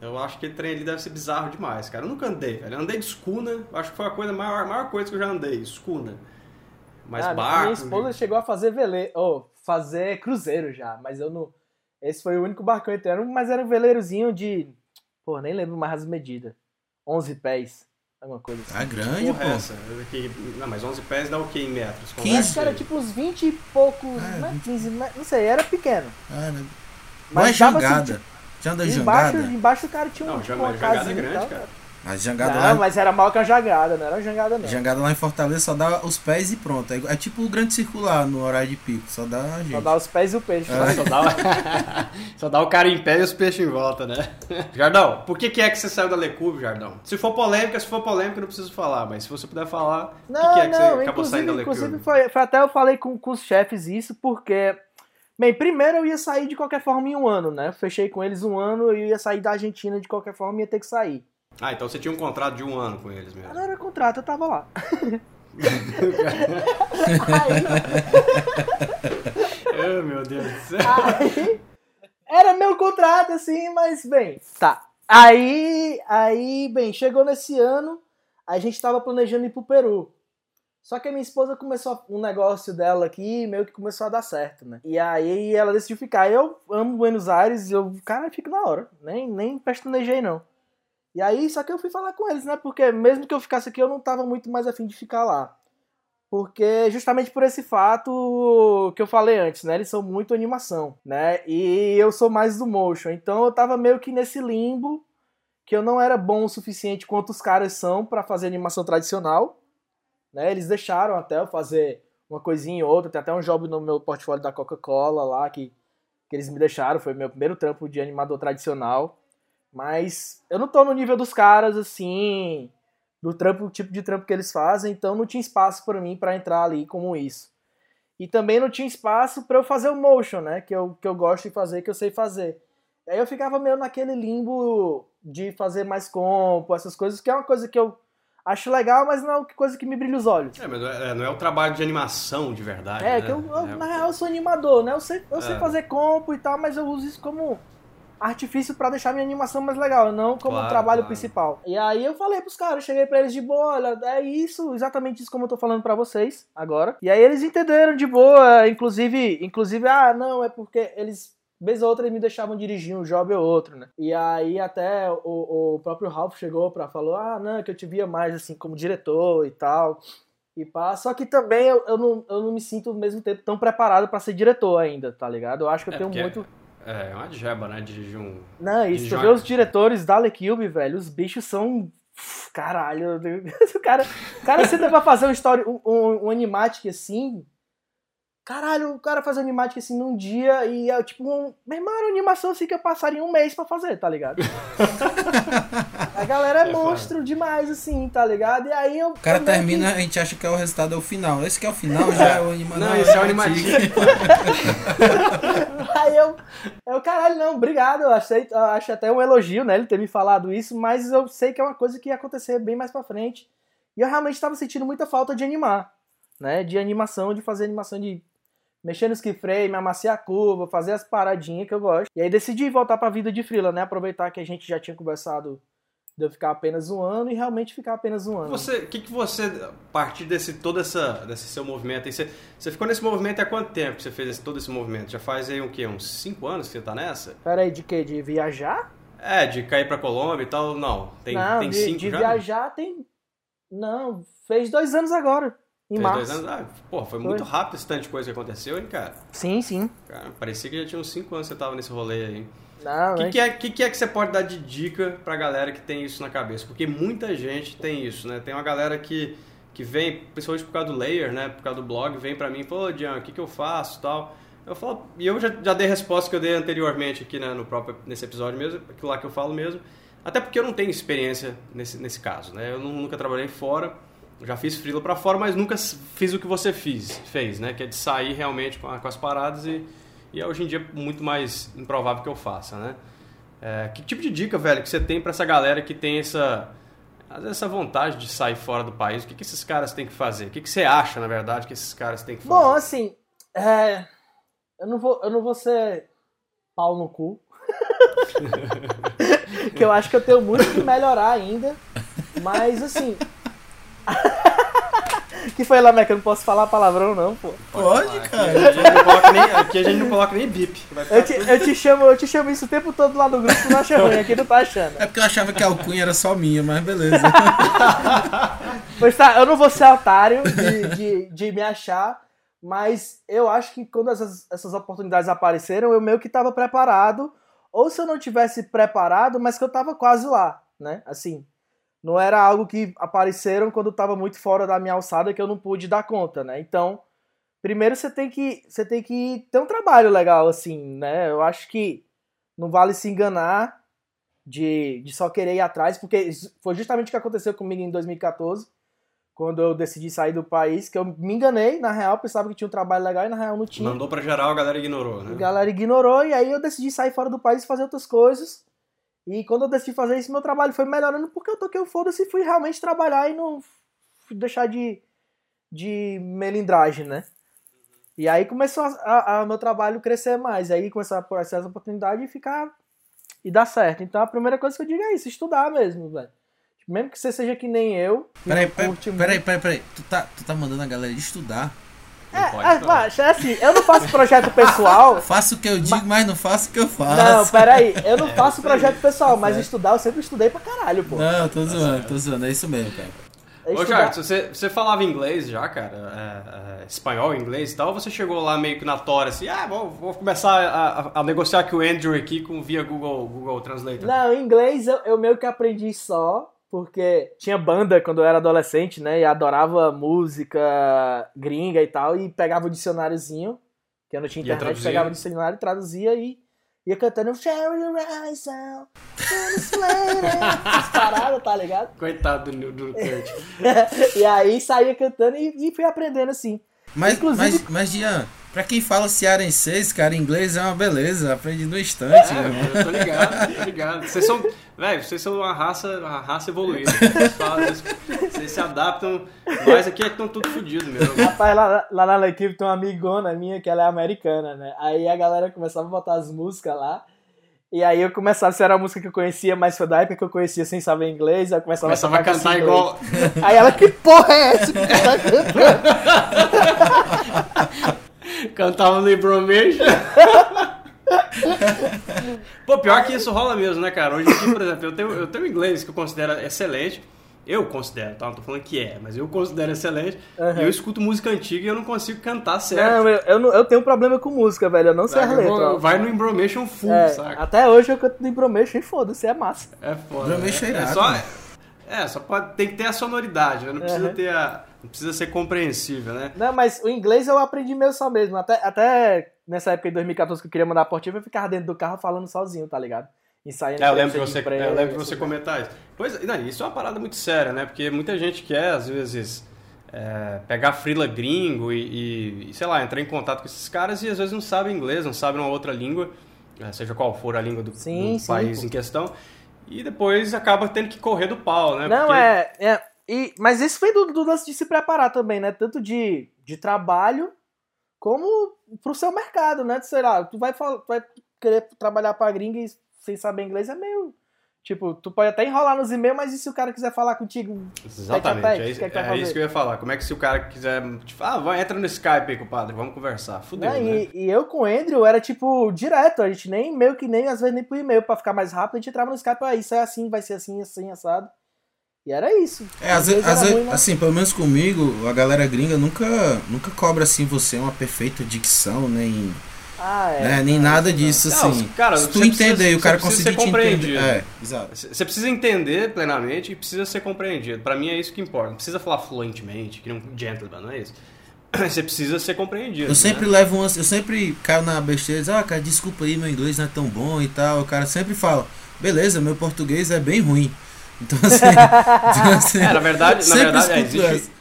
Speaker 1: Eu acho que aquele trem ali deve ser bizarro demais, cara. Eu nunca andei, velho. Eu andei de escuna, acho que foi a coisa, a maior, a maior coisa que eu já andei, escuna. Mas
Speaker 2: Ah,
Speaker 1: barco.
Speaker 2: Minha esposa chegou a fazer veleiro, oh, fazer cruzeiro já, mas eu não. Esse foi o único barco que eu entrei, Era mas era um veleirozinho de. Pô, nem lembro mais as medidas. 11 pés, alguma coisa assim.
Speaker 3: Tá grande,
Speaker 1: Porra, é
Speaker 3: pô.
Speaker 1: essa? Aqui- Não, mas 11 pés dá o quê em metros?
Speaker 3: Quinze.
Speaker 1: Conversa
Speaker 2: Acho que era tipo uns 20 e poucos,
Speaker 3: É,
Speaker 2: né,
Speaker 3: 20.
Speaker 2: 15, mas- não sei, era pequeno.
Speaker 3: Ah, mas... Não é
Speaker 2: Mas dava, assim,
Speaker 3: jangada. Já
Speaker 2: tipo, embaixo,
Speaker 3: jangada?
Speaker 2: embaixo o cara tinha um,
Speaker 1: Não,
Speaker 2: tipo, uma
Speaker 1: jangada
Speaker 2: casinha
Speaker 1: grande,
Speaker 2: tal.
Speaker 1: cara.
Speaker 3: Mas jangada
Speaker 2: Não,
Speaker 3: lá...
Speaker 2: mas era mal que a jangada, não era jangada não.
Speaker 3: Jangada lá em Fortaleza só dá os pés e pronto. É, é tipo o grande circular no horário de pico. Só dá a gente.
Speaker 2: Só dá os pés e o peixe.
Speaker 3: É.
Speaker 1: Só dá, o... Só dá o cara em pé e os peixes em volta, né? Jardão, por que, que é que você saiu da Lecube, Jardão? Se for polêmica, se for polêmica, eu não preciso falar, mas se você puder falar, o
Speaker 2: Não,
Speaker 1: que, que é que
Speaker 2: não,
Speaker 1: você acabou
Speaker 2: inclusive,
Speaker 1: saindo da
Speaker 2: inclusive
Speaker 1: Lecube?
Speaker 2: foi, foi até eu falei com, com os chefes isso, porque, bem, primeiro eu ia sair de qualquer forma em um ano, né? Fechei com eles um ano, eu ia sair da Argentina de qualquer forma, ia ter que sair.
Speaker 1: Ah, então você tinha um contrato de um ano com eles mesmo.
Speaker 2: não era contrato, eu tava lá.
Speaker 1: oh, meu Deus do céu.
Speaker 2: Aí, era meu contrato, assim, mas, bem, tá. Aí, aí, bem, chegou nesse ano, a gente tava planejando ir pro Peru. Só que a minha esposa começou um negócio dela aqui, meio que começou a dar certo, né? E aí ela decidiu ficar. Eu amo Buenos Aires, eu, cara, fico na hora. Nem, nem pestanejei, não. E aí, só que eu fui falar com eles, né? Porque mesmo que eu ficasse aqui, eu não tava muito mais afim de ficar lá. Porque justamente por esse fato que eu falei antes, né? Eles são muito animação, né? E eu sou mais do motion. Então eu tava meio que nesse limbo que eu não era bom o suficiente quanto os caras são pra fazer animação tradicional. Né? Eles deixaram até eu fazer uma coisinha ou outra. Tem até um job no meu portfólio da Coca-Cola lá que, que eles me deixaram. Foi meu primeiro trampo de animador tradicional. Mas eu não tô no nível dos caras, assim, do trampo, tipo de trampo que eles fazem, então não tinha espaço para mim para entrar ali como isso. E também não tinha espaço para eu fazer o motion, né, que eu, que eu gosto de fazer, que eu sei fazer. Aí eu ficava meio naquele limbo de fazer mais compo, essas coisas, que é uma coisa que eu acho legal, mas não é coisa que me brilha os olhos.
Speaker 1: É, mas não é, não é o trabalho de animação de verdade.
Speaker 2: É,
Speaker 1: né?
Speaker 2: que eu, eu-
Speaker 1: É-
Speaker 2: na real eu sou animador, né? Eu sei, eu sei
Speaker 1: É.
Speaker 2: fazer compo e tal, mas eu uso isso como artifício pra deixar minha animação mais legal, não como
Speaker 1: Claro,
Speaker 2: trabalho
Speaker 1: claro.
Speaker 2: principal. E aí eu falei pros caras, cheguei pra eles de boa, olha, é isso, exatamente isso como eu tô falando pra vocês agora. E aí eles entenderam de boa, inclusive, inclusive, ah, não, é porque eles vez ou outra eles me deixavam dirigir um job ou outro, né? E aí até o, o próprio Ralph chegou pra falou, ah, não, que eu te via mais assim como diretor e tal. E pá, só que também eu, eu, não, eu não me sinto ao mesmo tempo tão preparado pra ser diretor ainda, tá ligado? Eu acho que eu
Speaker 1: É,
Speaker 2: tenho
Speaker 1: porque
Speaker 2: muito.
Speaker 1: É, é uma jeba, né? Dirigir um.
Speaker 2: Não, isso, tu
Speaker 1: uma-
Speaker 2: vê os diretores da Cube, velho, os bichos são. Caralho, o cara, o cara senta pra fazer uma história, um, um, um animatic assim. Caralho, o cara faz animatic assim num dia e é tipo um. Meu irmão, era uma animação assim que eu passaria um mês pra fazer, tá ligado? A galera é,
Speaker 1: É
Speaker 2: monstro demais, assim, tá ligado? E aí eu.
Speaker 3: O cara
Speaker 2: eu meio que-
Speaker 3: termina, a gente acha que é o resultado, é o final. Esse que é o final, já é o anima.
Speaker 1: Não, esse é o
Speaker 3: animativo.
Speaker 1: animativo.
Speaker 2: Aí eu, eu, caralho, não, obrigado, eu achei, eu acho até um elogio, né, ele ter me falado isso, mas eu sei que é uma coisa que ia acontecer bem mais pra frente. E eu realmente estava sentindo muita falta de animar, né, de animação, de fazer animação de mexer nos keyframe, amaciar a curva, fazer as paradinhas que eu gosto. E aí decidi voltar pra vida de freela, né, aproveitar que a gente já tinha conversado de eu ficar apenas um ano e realmente ficar apenas um ano.
Speaker 1: Você, o que, que você, a partir desse todo essa, desse seu movimento, aí, você, você ficou nesse movimento há quanto tempo que você fez esse, todo esse movimento? Já faz aí o quê? Uns 5 anos que você tá nessa?
Speaker 2: Pera aí, de quê? De viajar?
Speaker 1: É, de cair pra Colômbia e tal, não. Tem,
Speaker 2: não,
Speaker 1: tem
Speaker 2: de,
Speaker 1: cinco
Speaker 2: de
Speaker 1: já?
Speaker 2: viajar tem. Não, fez dois anos agora. Em
Speaker 1: Fez
Speaker 2: março.
Speaker 1: dois anos? Ah, pô, foi,
Speaker 2: Foi.
Speaker 1: muito rápido esse tanto de coisa que aconteceu, hein, cara?
Speaker 2: Sim, sim.
Speaker 1: Cara, parecia que já tinha uns 5 anos que você tava nesse rolê aí.
Speaker 2: Não,
Speaker 1: O que,
Speaker 2: né?
Speaker 1: que, é, que, que é que você pode dar de dica pra galera que tem isso na cabeça? Porque muita gente tem isso, né? Tem uma galera que, que vem, principalmente por causa do layer, né? Por causa do blog, vem pra mim e fala, ô, Dian, o que, que eu faço tal. Eu falo, e eu já, já dei a resposta que eu dei anteriormente aqui né, no próprio, nesse episódio mesmo, aquilo lá que eu falo mesmo. Até porque eu não tenho experiência nesse, nesse caso, né? Eu nu- nunca trabalhei fora, já fiz freela pra fora, mas nunca fiz o que você fiz, fez, né? Que é de sair realmente com, com as paradas e, e é hoje em dia muito mais improvável que eu faça, né? É, que tipo de dica, velho, que você tem pra essa galera que tem essa, essa vontade de sair fora do país? O que, que esses caras têm que fazer? O que, que você acha, na verdade, que esses caras têm que fazer?
Speaker 2: Bom, assim, é, eu, não vou, eu não vou ser pau no cu. que eu acho que eu tenho muito que melhorar ainda. Mas, assim. que foi lá, Meca? Eu não posso falar palavrão, não, pô.
Speaker 3: Pode, cara.
Speaker 1: aqui a gente não coloca nem bip.
Speaker 2: Eu te, eu te chamo, eu te chamo isso o tempo todo lá no grupo, tu não acha ruim, aqui não tá achando.
Speaker 3: É porque eu achava que a alcunha era só minha, mas beleza.
Speaker 2: Pois tá, eu não vou ser otário de, de, de me achar, mas eu acho que quando essas, essas oportunidades apareceram, eu meio que estava preparado, ou se eu não tivesse preparado, mas que eu tava quase lá, né? Assim, não era algo que apareceram quando eu tava muito fora da minha alçada que eu não pude dar conta, né? Então, primeiro você tem que você tem que ter um trabalho legal assim, né? Eu acho que não vale se enganar de, de só querer ir atrás, porque foi justamente o que aconteceu comigo em 2014, quando eu decidi sair do país, que eu me enganei, na real, pensava que tinha um trabalho legal e na real não tinha.
Speaker 1: Mandou pra geral, a galera ignorou,
Speaker 2: A
Speaker 1: né?
Speaker 2: galera ignorou e aí eu decidi sair fora do país e fazer outras coisas. E quando eu decidi fazer isso, meu trabalho foi melhorando porque eu toquei o foda-se e fui realmente trabalhar e não fui deixar de, de melindragem, né? E aí começou a, a- a meu trabalho crescer mais. Aí começou a aparecer essa oportunidade e ficar. e dar certo. Então a primeira coisa que eu digo é isso, estudar mesmo, velho. Mesmo que você seja que nem eu.
Speaker 3: Peraí, peraí, peraí, peraí. Tu tá, tu tá mandando a galera estudar.
Speaker 2: É,
Speaker 1: pode,
Speaker 2: é, macho, é assim, eu não faço projeto pessoal.
Speaker 3: Faço o que eu digo, mas não faço o que eu faço.
Speaker 2: Não, peraí, eu não faço
Speaker 1: isso aí.
Speaker 2: projeto pessoal, mas
Speaker 3: certo.
Speaker 2: estudar eu sempre estudei pra caralho, pô.
Speaker 3: Não, tô zoando, tô zoando. É isso mesmo, cara.
Speaker 2: É
Speaker 1: Ô,
Speaker 2: estudar-
Speaker 1: Charles, você, você falava inglês já, cara? É, é, espanhol, inglês e tal? Ou você chegou lá meio que na tora, assim, ah, vou, vou começar a, a- a negociar com o Andrew aqui com, via Google, Google Translator?
Speaker 2: Não, inglês eu, eu meio que aprendi só, porque tinha banda quando eu era adolescente, né? E adorava música gringa e tal, e pegava o dicionáriozinho, que eu não tinha internet, pegava o dicionário, traduzia e ia cantando Sherry Rise Out, paradas, tá ligado?
Speaker 1: Coitado do, do Kurt.
Speaker 2: e aí saía cantando e, e fui aprendendo assim.
Speaker 3: Mas,
Speaker 2: Inclusive-
Speaker 3: mas, mas, Dian, pra quem fala cearenseis, cara, inglês é uma beleza. Aprendi no instante,
Speaker 1: É,
Speaker 3: irmão.
Speaker 1: eu tô ligado, tô ligado. Vocês são, velho, vocês são uma raça, uma raça evoluída. Vocês, falam isso, vocês se adaptam. Nós aqui é que estão tudo fodidos mesmo.
Speaker 2: Rapaz, lá, lá na equipe tem uma amigona minha que ela é americana, né? Aí a galera começava a botar as músicas lá. E aí eu começava, se era a música que eu conhecia, mas foi da época que eu conhecia sem saber inglês, aí eu começava,
Speaker 1: Começava a
Speaker 2: tocar
Speaker 1: cantar igual.
Speaker 2: Aí ela, que porra é essa que tá cantando?
Speaker 1: Cantava no Ibromation. Pô, pior que isso rola mesmo, né, cara? Hoje dia, por exemplo, eu tenho, eu tenho inglês que eu considero excelente. Eu considero, tá? Não tô falando que é, mas eu considero excelente.
Speaker 2: Aham.
Speaker 1: E eu escuto música antiga e eu não consigo cantar certo.
Speaker 2: Não, eu, eu, não- eu tenho um problema com música, velho. Eu não sei
Speaker 1: Saca? Eu
Speaker 2: letras.
Speaker 1: vou-. Vai no Embromation full,
Speaker 2: É,
Speaker 1: saca?
Speaker 2: até hoje eu canto no Imbromation e foda-se, é massa.
Speaker 1: É foda.
Speaker 3: Embromation é
Speaker 1: é, é
Speaker 3: irado,
Speaker 1: só,
Speaker 3: mano.
Speaker 1: é, só pode, tem que ter a sonoridade, né? Não precisa
Speaker 2: Aham.
Speaker 1: ter a. Não precisa ser compreensível, né?
Speaker 2: Não, mas o inglês eu aprendi meio só mesmo. Até, até nessa época de 2014 que eu queria mandar a portiva, eu ficava dentro do carro falando sozinho, tá ligado? Ensaiando
Speaker 1: É, eu lembro que você,
Speaker 2: de
Speaker 1: eu lembro que
Speaker 2: imprensa,
Speaker 1: você comentar isso. Pois, não, isso é uma parada muito séria, né? Porque muita gente quer, às vezes, é, pegar frila gringo e, e, sei lá, entrar em contato com esses caras e às vezes não sabe inglês, não sabe uma outra língua, é, seja qual for a língua do,
Speaker 2: Sim,
Speaker 1: do
Speaker 2: sim,
Speaker 1: país
Speaker 2: pô.
Speaker 1: em questão. E depois acaba tendo que correr do pau, né?
Speaker 2: Não,
Speaker 1: Porque-
Speaker 2: é. é e, mas isso vem do, do lance de se preparar também, né? Tanto de, de trabalho como pro seu mercado, né? Sei lá, tu vai, tu vai querer trabalhar pra gringa e sem saber inglês é meio Tipo, tu pode até enrolar nos e-mails, mas e se o cara quiser falar contigo?
Speaker 1: Exatamente,
Speaker 2: tete
Speaker 1: é,
Speaker 2: o
Speaker 1: isso,
Speaker 2: que é que
Speaker 1: é
Speaker 2: fazer?
Speaker 1: isso que eu ia falar. Como é que se o cara quiser, tipo, ah, vai, entra no Skype aí, compadre, vamos conversar. Fudeu,
Speaker 2: Né?
Speaker 1: né?
Speaker 2: E, e eu com o Andrew era tipo direto, a gente nem meio que nem às vezes nem por e-mail pra ficar mais rápido, a gente entrava no Skype, ah, isso é assim, vai ser assim, assim, assado. E era isso.
Speaker 3: É, às vezes, às vezes-
Speaker 2: ruim, mas-
Speaker 3: assim, pelo menos comigo, a galera gringa nunca, nunca cobra assim você uma perfeita dicção, nem,
Speaker 2: Ah, é.
Speaker 3: né, nem nada disso,
Speaker 1: Não,
Speaker 3: assim.
Speaker 1: cara,
Speaker 3: Se tu entender e o cara conseguir te entender. É, exato.
Speaker 1: Você precisa entender plenamente e precisa ser compreendido. Pra mim é isso que importa. Não precisa falar fluentemente, que nem um gentleman, não é isso? Você precisa ser compreendido.
Speaker 3: Eu sempre
Speaker 1: né?
Speaker 3: levo umas, eu sempre caio na besteira, diz, ah, cara, desculpa aí, meu inglês não é tão bom e tal. O cara sempre fala, beleza, meu português é bem ruim. Então assim, então, assim,
Speaker 1: É, na verdade, na verdade é, existe.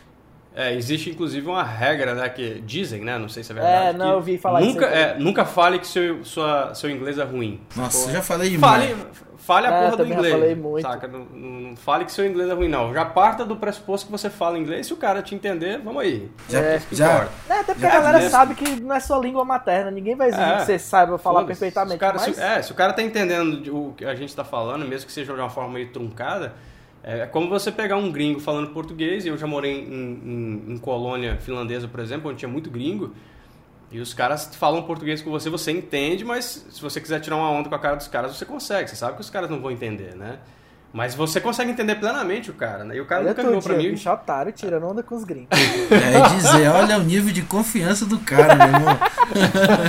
Speaker 1: É, existe inclusive uma regra, né, que dizem, né, não sei se é verdade.
Speaker 2: É, não,
Speaker 1: que
Speaker 2: eu ouvi falar isso
Speaker 1: nunca,
Speaker 2: aí
Speaker 1: é, nunca fale que seu, sua, seu inglês é ruim.
Speaker 3: Nossa, eu já falei demais.
Speaker 1: Fale, fale a
Speaker 2: É,
Speaker 1: porra do
Speaker 2: também já
Speaker 1: inglês.
Speaker 2: falei muito.
Speaker 1: Saca? Não, não- não fale que seu inglês é ruim, não. Já parta do pressuposto que você fala inglês. Se o cara te entender, vamos aí.
Speaker 3: Já,
Speaker 2: É.
Speaker 1: Isso
Speaker 3: já.
Speaker 2: É, até porque
Speaker 1: Já
Speaker 2: a galera
Speaker 1: mesmo.
Speaker 2: sabe que não é sua língua materna, ninguém vai exigir
Speaker 1: É.
Speaker 2: que você saiba falar perfeitamente.
Speaker 1: Se o cara,
Speaker 2: mas...
Speaker 1: se, é, se o cara tá entendendo de- o que a gente tá falando, mesmo que seja de uma forma meio truncada, é é como você pegar um gringo falando português, e eu já morei em, em- em colônia finlandesa, por exemplo, onde tinha muito gringo, e os caras falam português com você, você entende, mas se você quiser tirar uma onda com a cara dos caras, você consegue. Você sabe que os caras não vão entender, né? Mas você consegue entender plenamente o cara, né? E o cara
Speaker 2: Olha
Speaker 1: nunca virou pra mim.
Speaker 2: bicho otário tirando onda com os gringos.
Speaker 3: é dizer, olha o nível de confiança do cara, meu irmão.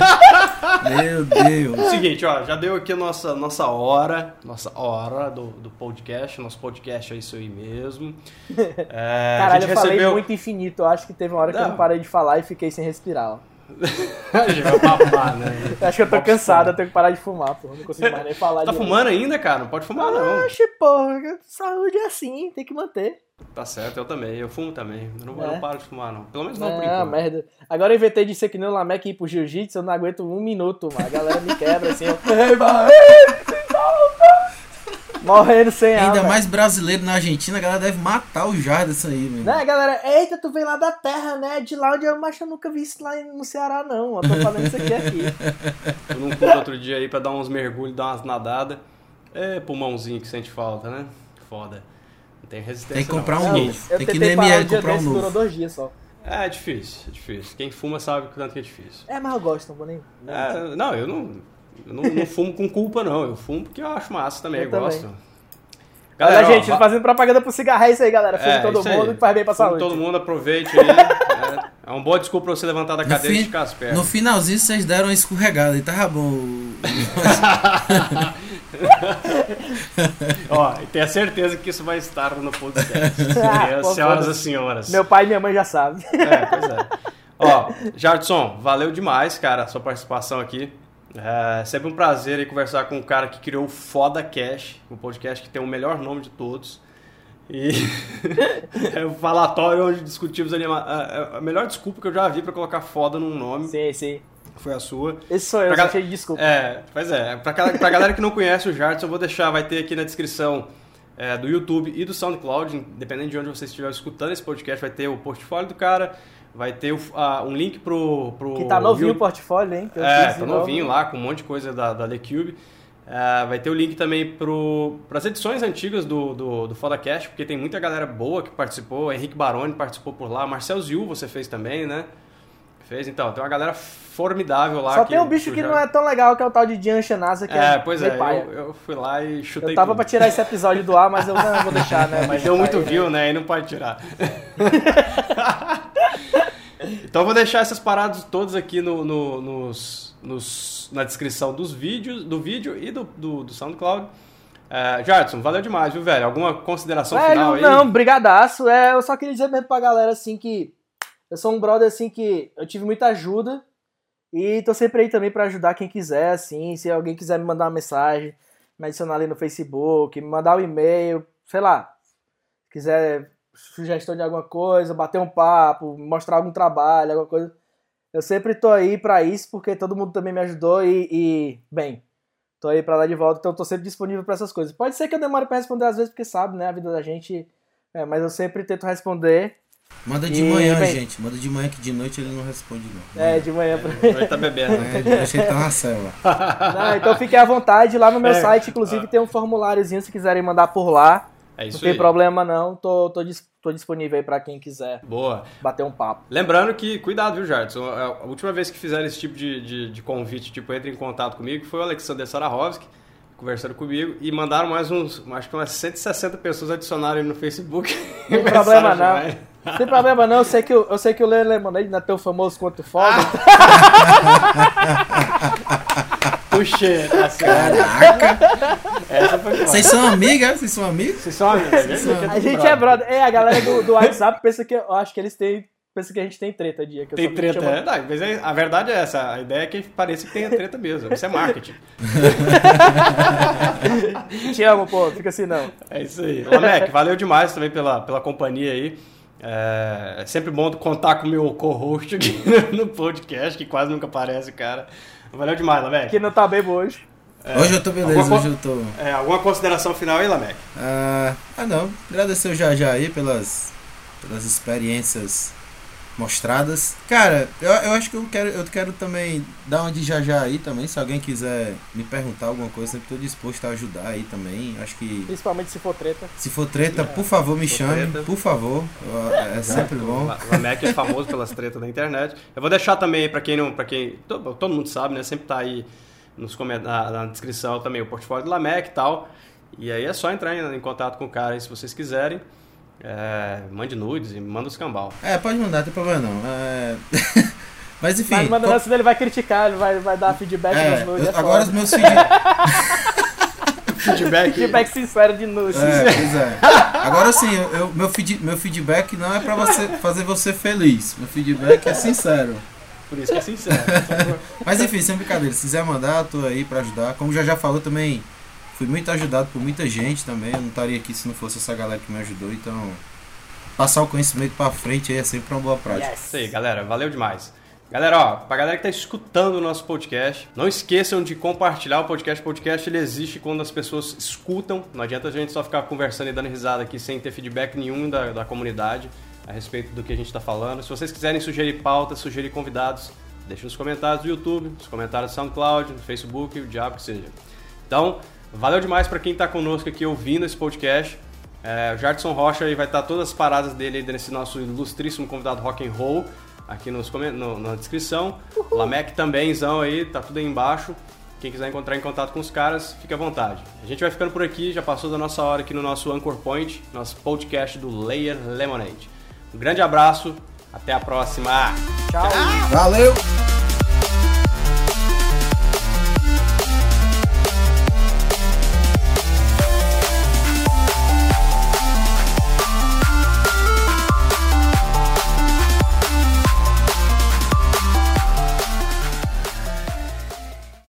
Speaker 3: meu Deus.
Speaker 1: Seguinte, ó, já deu aqui a nossa, nossa hora, nossa hora do, do podcast, nosso podcast é isso aí mesmo. É, a
Speaker 2: Caralho,
Speaker 1: gente
Speaker 2: eu falei
Speaker 1: recebeu...
Speaker 2: muito infinito. Eu acho que teve uma hora que eu
Speaker 1: Não.
Speaker 2: não parei de falar e fiquei sem respirar. ó.
Speaker 1: papar, né?
Speaker 2: Acho que eu tô
Speaker 1: Box
Speaker 2: cansado, eu tenho que parar de fumar. Não consigo mais nem falar
Speaker 1: Tá fumando ainda, cara? Não pode fumar, não.
Speaker 2: Oxe, porra, saúde é assim, tem que manter.
Speaker 1: Tá certo, eu também. Eu fumo também. Eu não,
Speaker 2: É.
Speaker 1: não paro de fumar, não. Pelo menos não por
Speaker 2: Ah,
Speaker 1: enquanto.
Speaker 2: merda. Agora eu inventei de ser que nem o Lameck ir pro jiu-jitsu, eu não aguento um minuto, mano. A galera me quebra assim, eu... Morrendo sem ar,
Speaker 3: Ainda
Speaker 2: velho.
Speaker 3: mais brasileiro na Argentina, a galera deve matar o Jardim aí, irmão.
Speaker 2: Né, galera? Eita, tu veio lá da terra, né? De lá onde eu, mas eu nunca vi isso lá no Ceará, não. Eu tô fazendo isso aqui aqui.
Speaker 1: Eu não fui outro dia aí pra dar uns mergulhos, dar umas nadadas. É pulmãozinho que sente falta, né? Foda. Não tem resistência.
Speaker 3: Tem que
Speaker 1: não.
Speaker 3: comprar um
Speaker 2: Não,
Speaker 3: novo.
Speaker 2: eu
Speaker 3: Tem que ir no ML
Speaker 2: um
Speaker 3: comprar um
Speaker 2: desse, durou
Speaker 3: novo.
Speaker 2: dois dias só.
Speaker 1: É, é difícil, é difícil. Quem fuma sabe o tanto que é difícil.
Speaker 2: É, mas eu gosto, não vou nem...
Speaker 1: É, não, eu não, eu não, não fumo com culpa, não. Eu fumo porque eu acho massa também, eu,
Speaker 2: Eu também.
Speaker 1: gosto.
Speaker 2: Olha,
Speaker 1: ó,
Speaker 2: gente,
Speaker 1: va-
Speaker 2: fazendo propaganda pro cigarro, é isso aí, galera. Fume
Speaker 1: é,
Speaker 2: todo
Speaker 1: isso aí.
Speaker 2: mundo que faz bem pra
Speaker 1: Fume
Speaker 2: saúde.
Speaker 1: Todo mundo aproveite aí. é, é uma boa desculpa pra você levantar da
Speaker 3: No,
Speaker 1: cadeira e
Speaker 3: fim-
Speaker 1: esticar as pernas.
Speaker 3: no finalzinho vocês deram uma escorregada e tava bom.
Speaker 1: Ó, e tenha certeza que isso vai estar no podcast.
Speaker 2: Ah, pô,
Speaker 1: senhoras e senhoras.
Speaker 2: Meu pai e minha mãe já sabem.
Speaker 1: É, pois é. Ó, Jardson, valeu demais, cara, a sua participação aqui. É sempre um prazer aí conversar com um cara que criou o Foda Cash, o podcast que tem o melhor nome de todos. E é o falatório onde discutimos anima... a, melhor desculpa que eu já vi pra colocar foda num nome
Speaker 2: Sim, sim.
Speaker 1: foi a sua.
Speaker 2: Esse sou eu,
Speaker 1: Pra gal-
Speaker 2: cheio de desculpa.
Speaker 1: É, pois é. Pra, pra galera que não conhece o Jardson, eu vou deixar, vai ter aqui na descrição é, do YouTube e do SoundCloud, independente de onde você estiver escutando esse podcast, vai ter o portfólio do cara, vai ter o- a- um link pro, pro
Speaker 2: Que tá novinho o portfólio, hein?
Speaker 1: É, tá novinho lá, com um monte de coisa da, da The Cube. É, vai ter o link também para as edições antigas do, do, do FodaCast, porque tem muita galera boa que participou. Henrique Baroni participou por lá. Marcel Ziu você fez também, né? Fez, então. Tem uma galera formidável lá.
Speaker 2: Só tem um bicho que não é tão legal, que é o tal de Dian Shanasa, que
Speaker 1: É, pois é.
Speaker 2: meio paia.
Speaker 1: Eu, eu fui lá e chutei
Speaker 2: Eu tava
Speaker 1: tudo.
Speaker 2: pra tirar esse episódio do ar, mas eu não vou deixar, né?
Speaker 1: Mas deu muito
Speaker 2: aí,
Speaker 1: view, né? E não pode tirar. então eu vou deixar essas paradas todas aqui no, no- nos, nos- na descrição dos vídeos, do vídeo e do, do, do SoundCloud. É, Jardson, valeu demais, viu, velho? Alguma consideração final
Speaker 2: Velho,
Speaker 1: aí?
Speaker 2: não, brigadaço. É, eu só queria dizer mesmo pra galera, assim, que eu sou um brother, assim, que eu tive muita ajuda e tô sempre aí também pra ajudar quem quiser, assim, se alguém quiser me mandar uma mensagem, me adicionar ali no Facebook, me mandar um e-mail, sei lá, quiser sugestão de alguma coisa, bater um papo, mostrar algum trabalho, alguma coisa, eu sempre tô aí pra isso, porque todo mundo também me ajudou e, e, bem, tô aí pra dar de volta, então tô sempre disponível pra essas coisas. Pode ser que eu demore pra responder às vezes, porque sabe, né, a vida da gente, é, mas eu sempre tento responder.
Speaker 3: Manda de
Speaker 2: E,
Speaker 3: manhã,
Speaker 2: bem-
Speaker 3: gente. Manda de manhã que de noite ele não responde, não.
Speaker 2: É, de manhã pra...
Speaker 1: Vai tá bebendo.
Speaker 3: É, de noite ele tá na cela.
Speaker 2: Não, então fiquem à vontade. Lá no meu
Speaker 1: É.
Speaker 2: site, inclusive, tem um formuláriozinho se quiserem mandar por lá.
Speaker 1: É
Speaker 2: Não
Speaker 1: isso
Speaker 2: tem
Speaker 1: aí.
Speaker 2: problema não. Tô, tô, dis- tô disponível aí pra quem quiser
Speaker 1: Boa.
Speaker 2: bater um papo.
Speaker 1: Lembrando que, cuidado, viu, Jardson? A a última vez que fizeram esse tipo de, de, de convite, tipo, entre em contato comigo, foi o Alexander Sarahovski, conversando comigo, e mandaram mais uns, acho que umas 160 pessoas adicionaram ele no Facebook.
Speaker 2: Não tem problema não. Não tem problema não. Eu sei que, o- eu sei que o Lê Lemonade não é tão famoso quanto o Foda.
Speaker 1: Puxei, tá certo. Essa foi foda.
Speaker 3: Vocês são amigas? Vocês são amigos?
Speaker 1: Vocês são amigos, né?
Speaker 2: A gente é brother. É, a galera do, do WhatsApp pensa que eu acho que eles têm. Pensa que a gente tem treta dia. Que eu
Speaker 1: Tem treta, é, não, mas é- a verdade é essa, a ideia é que pareça que tenha treta mesmo, isso é marketing.
Speaker 2: Te amo, pô. Fica assim não.
Speaker 1: É isso aí. Lamec, valeu demais também pela, pela companhia aí. É, é sempre bom contar com o meu co-host aqui no podcast, que quase nunca aparece, cara. Valeu demais, Lamec.
Speaker 2: Que não tá bebo hoje.
Speaker 3: Hoje eu tô beleza,
Speaker 1: Alguma
Speaker 3: hoje eu tô.
Speaker 1: É, alguma consideração final aí, Lamec?
Speaker 3: Ah, ah não. Agradecer o já já aí pelas, pelas experiências mostradas. Cara, eu, eu acho que eu quero, eu quero também dar uma de já já aí também. Se alguém quiser me perguntar alguma coisa, sempre tô disposto a ajudar aí também. Acho que
Speaker 2: Principalmente se for treta.
Speaker 3: se for treta, por favor, me chame.
Speaker 1: treta.
Speaker 3: Por favor. É sempre bom.
Speaker 1: O La- Lamec é famoso pelas tretas da internet. Eu vou deixar também aí pra quem não. para quem. Todo, todo mundo sabe, né? Sempre tá aí nos na, na descrição também o portfólio do Lamec e tal. E aí é só entrar em, em contato com o cara aí se vocês quiserem. É, mande nudes e manda os cambal.
Speaker 3: É, pode mandar, não tem problema não. É... Mas enfim.
Speaker 2: Mas manda antes dele vai criticar, ele vai, vai dar feedback
Speaker 3: é,
Speaker 2: nos nudes.
Speaker 3: eu-
Speaker 2: É
Speaker 3: agora os meus feed...
Speaker 1: Feedback.
Speaker 2: Feedback sincero de nudes.
Speaker 3: É, pois é. Agora sim, eu, eu- meu, feed, meu feedback não é pra você fazer você feliz. Meu feedback é sincero.
Speaker 1: Por isso que é sincero.
Speaker 3: Mas enfim, sem brincadeira. Se quiser mandar, eu tô aí pra ajudar. Como já já falou também, fui muito ajudado por muita gente também. Eu não estaria aqui se não fosse essa galera que me ajudou. Então, passar o conhecimento pra frente é sempre uma boa prática.
Speaker 2: Yes.
Speaker 1: Isso aí, galera. Valeu demais. Galera, ó, pra galera que tá escutando o nosso podcast, não esqueçam de compartilhar o podcast. O podcast ele existe quando as pessoas escutam. Não adianta a gente só ficar conversando e dando risada aqui sem ter feedback nenhum da, da comunidade a respeito do que a gente tá falando. Se vocês quiserem sugerir pautas, sugerir convidados, deixe nos comentários do YouTube, nos comentários do SoundCloud, no Facebook, o diabo que seja. Então, valeu demais pra quem tá conosco aqui ouvindo esse podcast. É, o Jardson Rocha aí vai estar todas as paradas dele aí nesse nosso ilustríssimo convidado rock and roll aqui nos, no- na descrição. Lamec tambémzão aí, tá tudo aí embaixo. Quem quiser encontrar em contato com os caras, fique à vontade. A gente vai ficando por aqui, já passou da nossa hora aqui no nosso Anchor Point, nosso podcast do Layer Lemonade. Um grande abraço, até a próxima!
Speaker 2: Tchau.
Speaker 3: Valeu!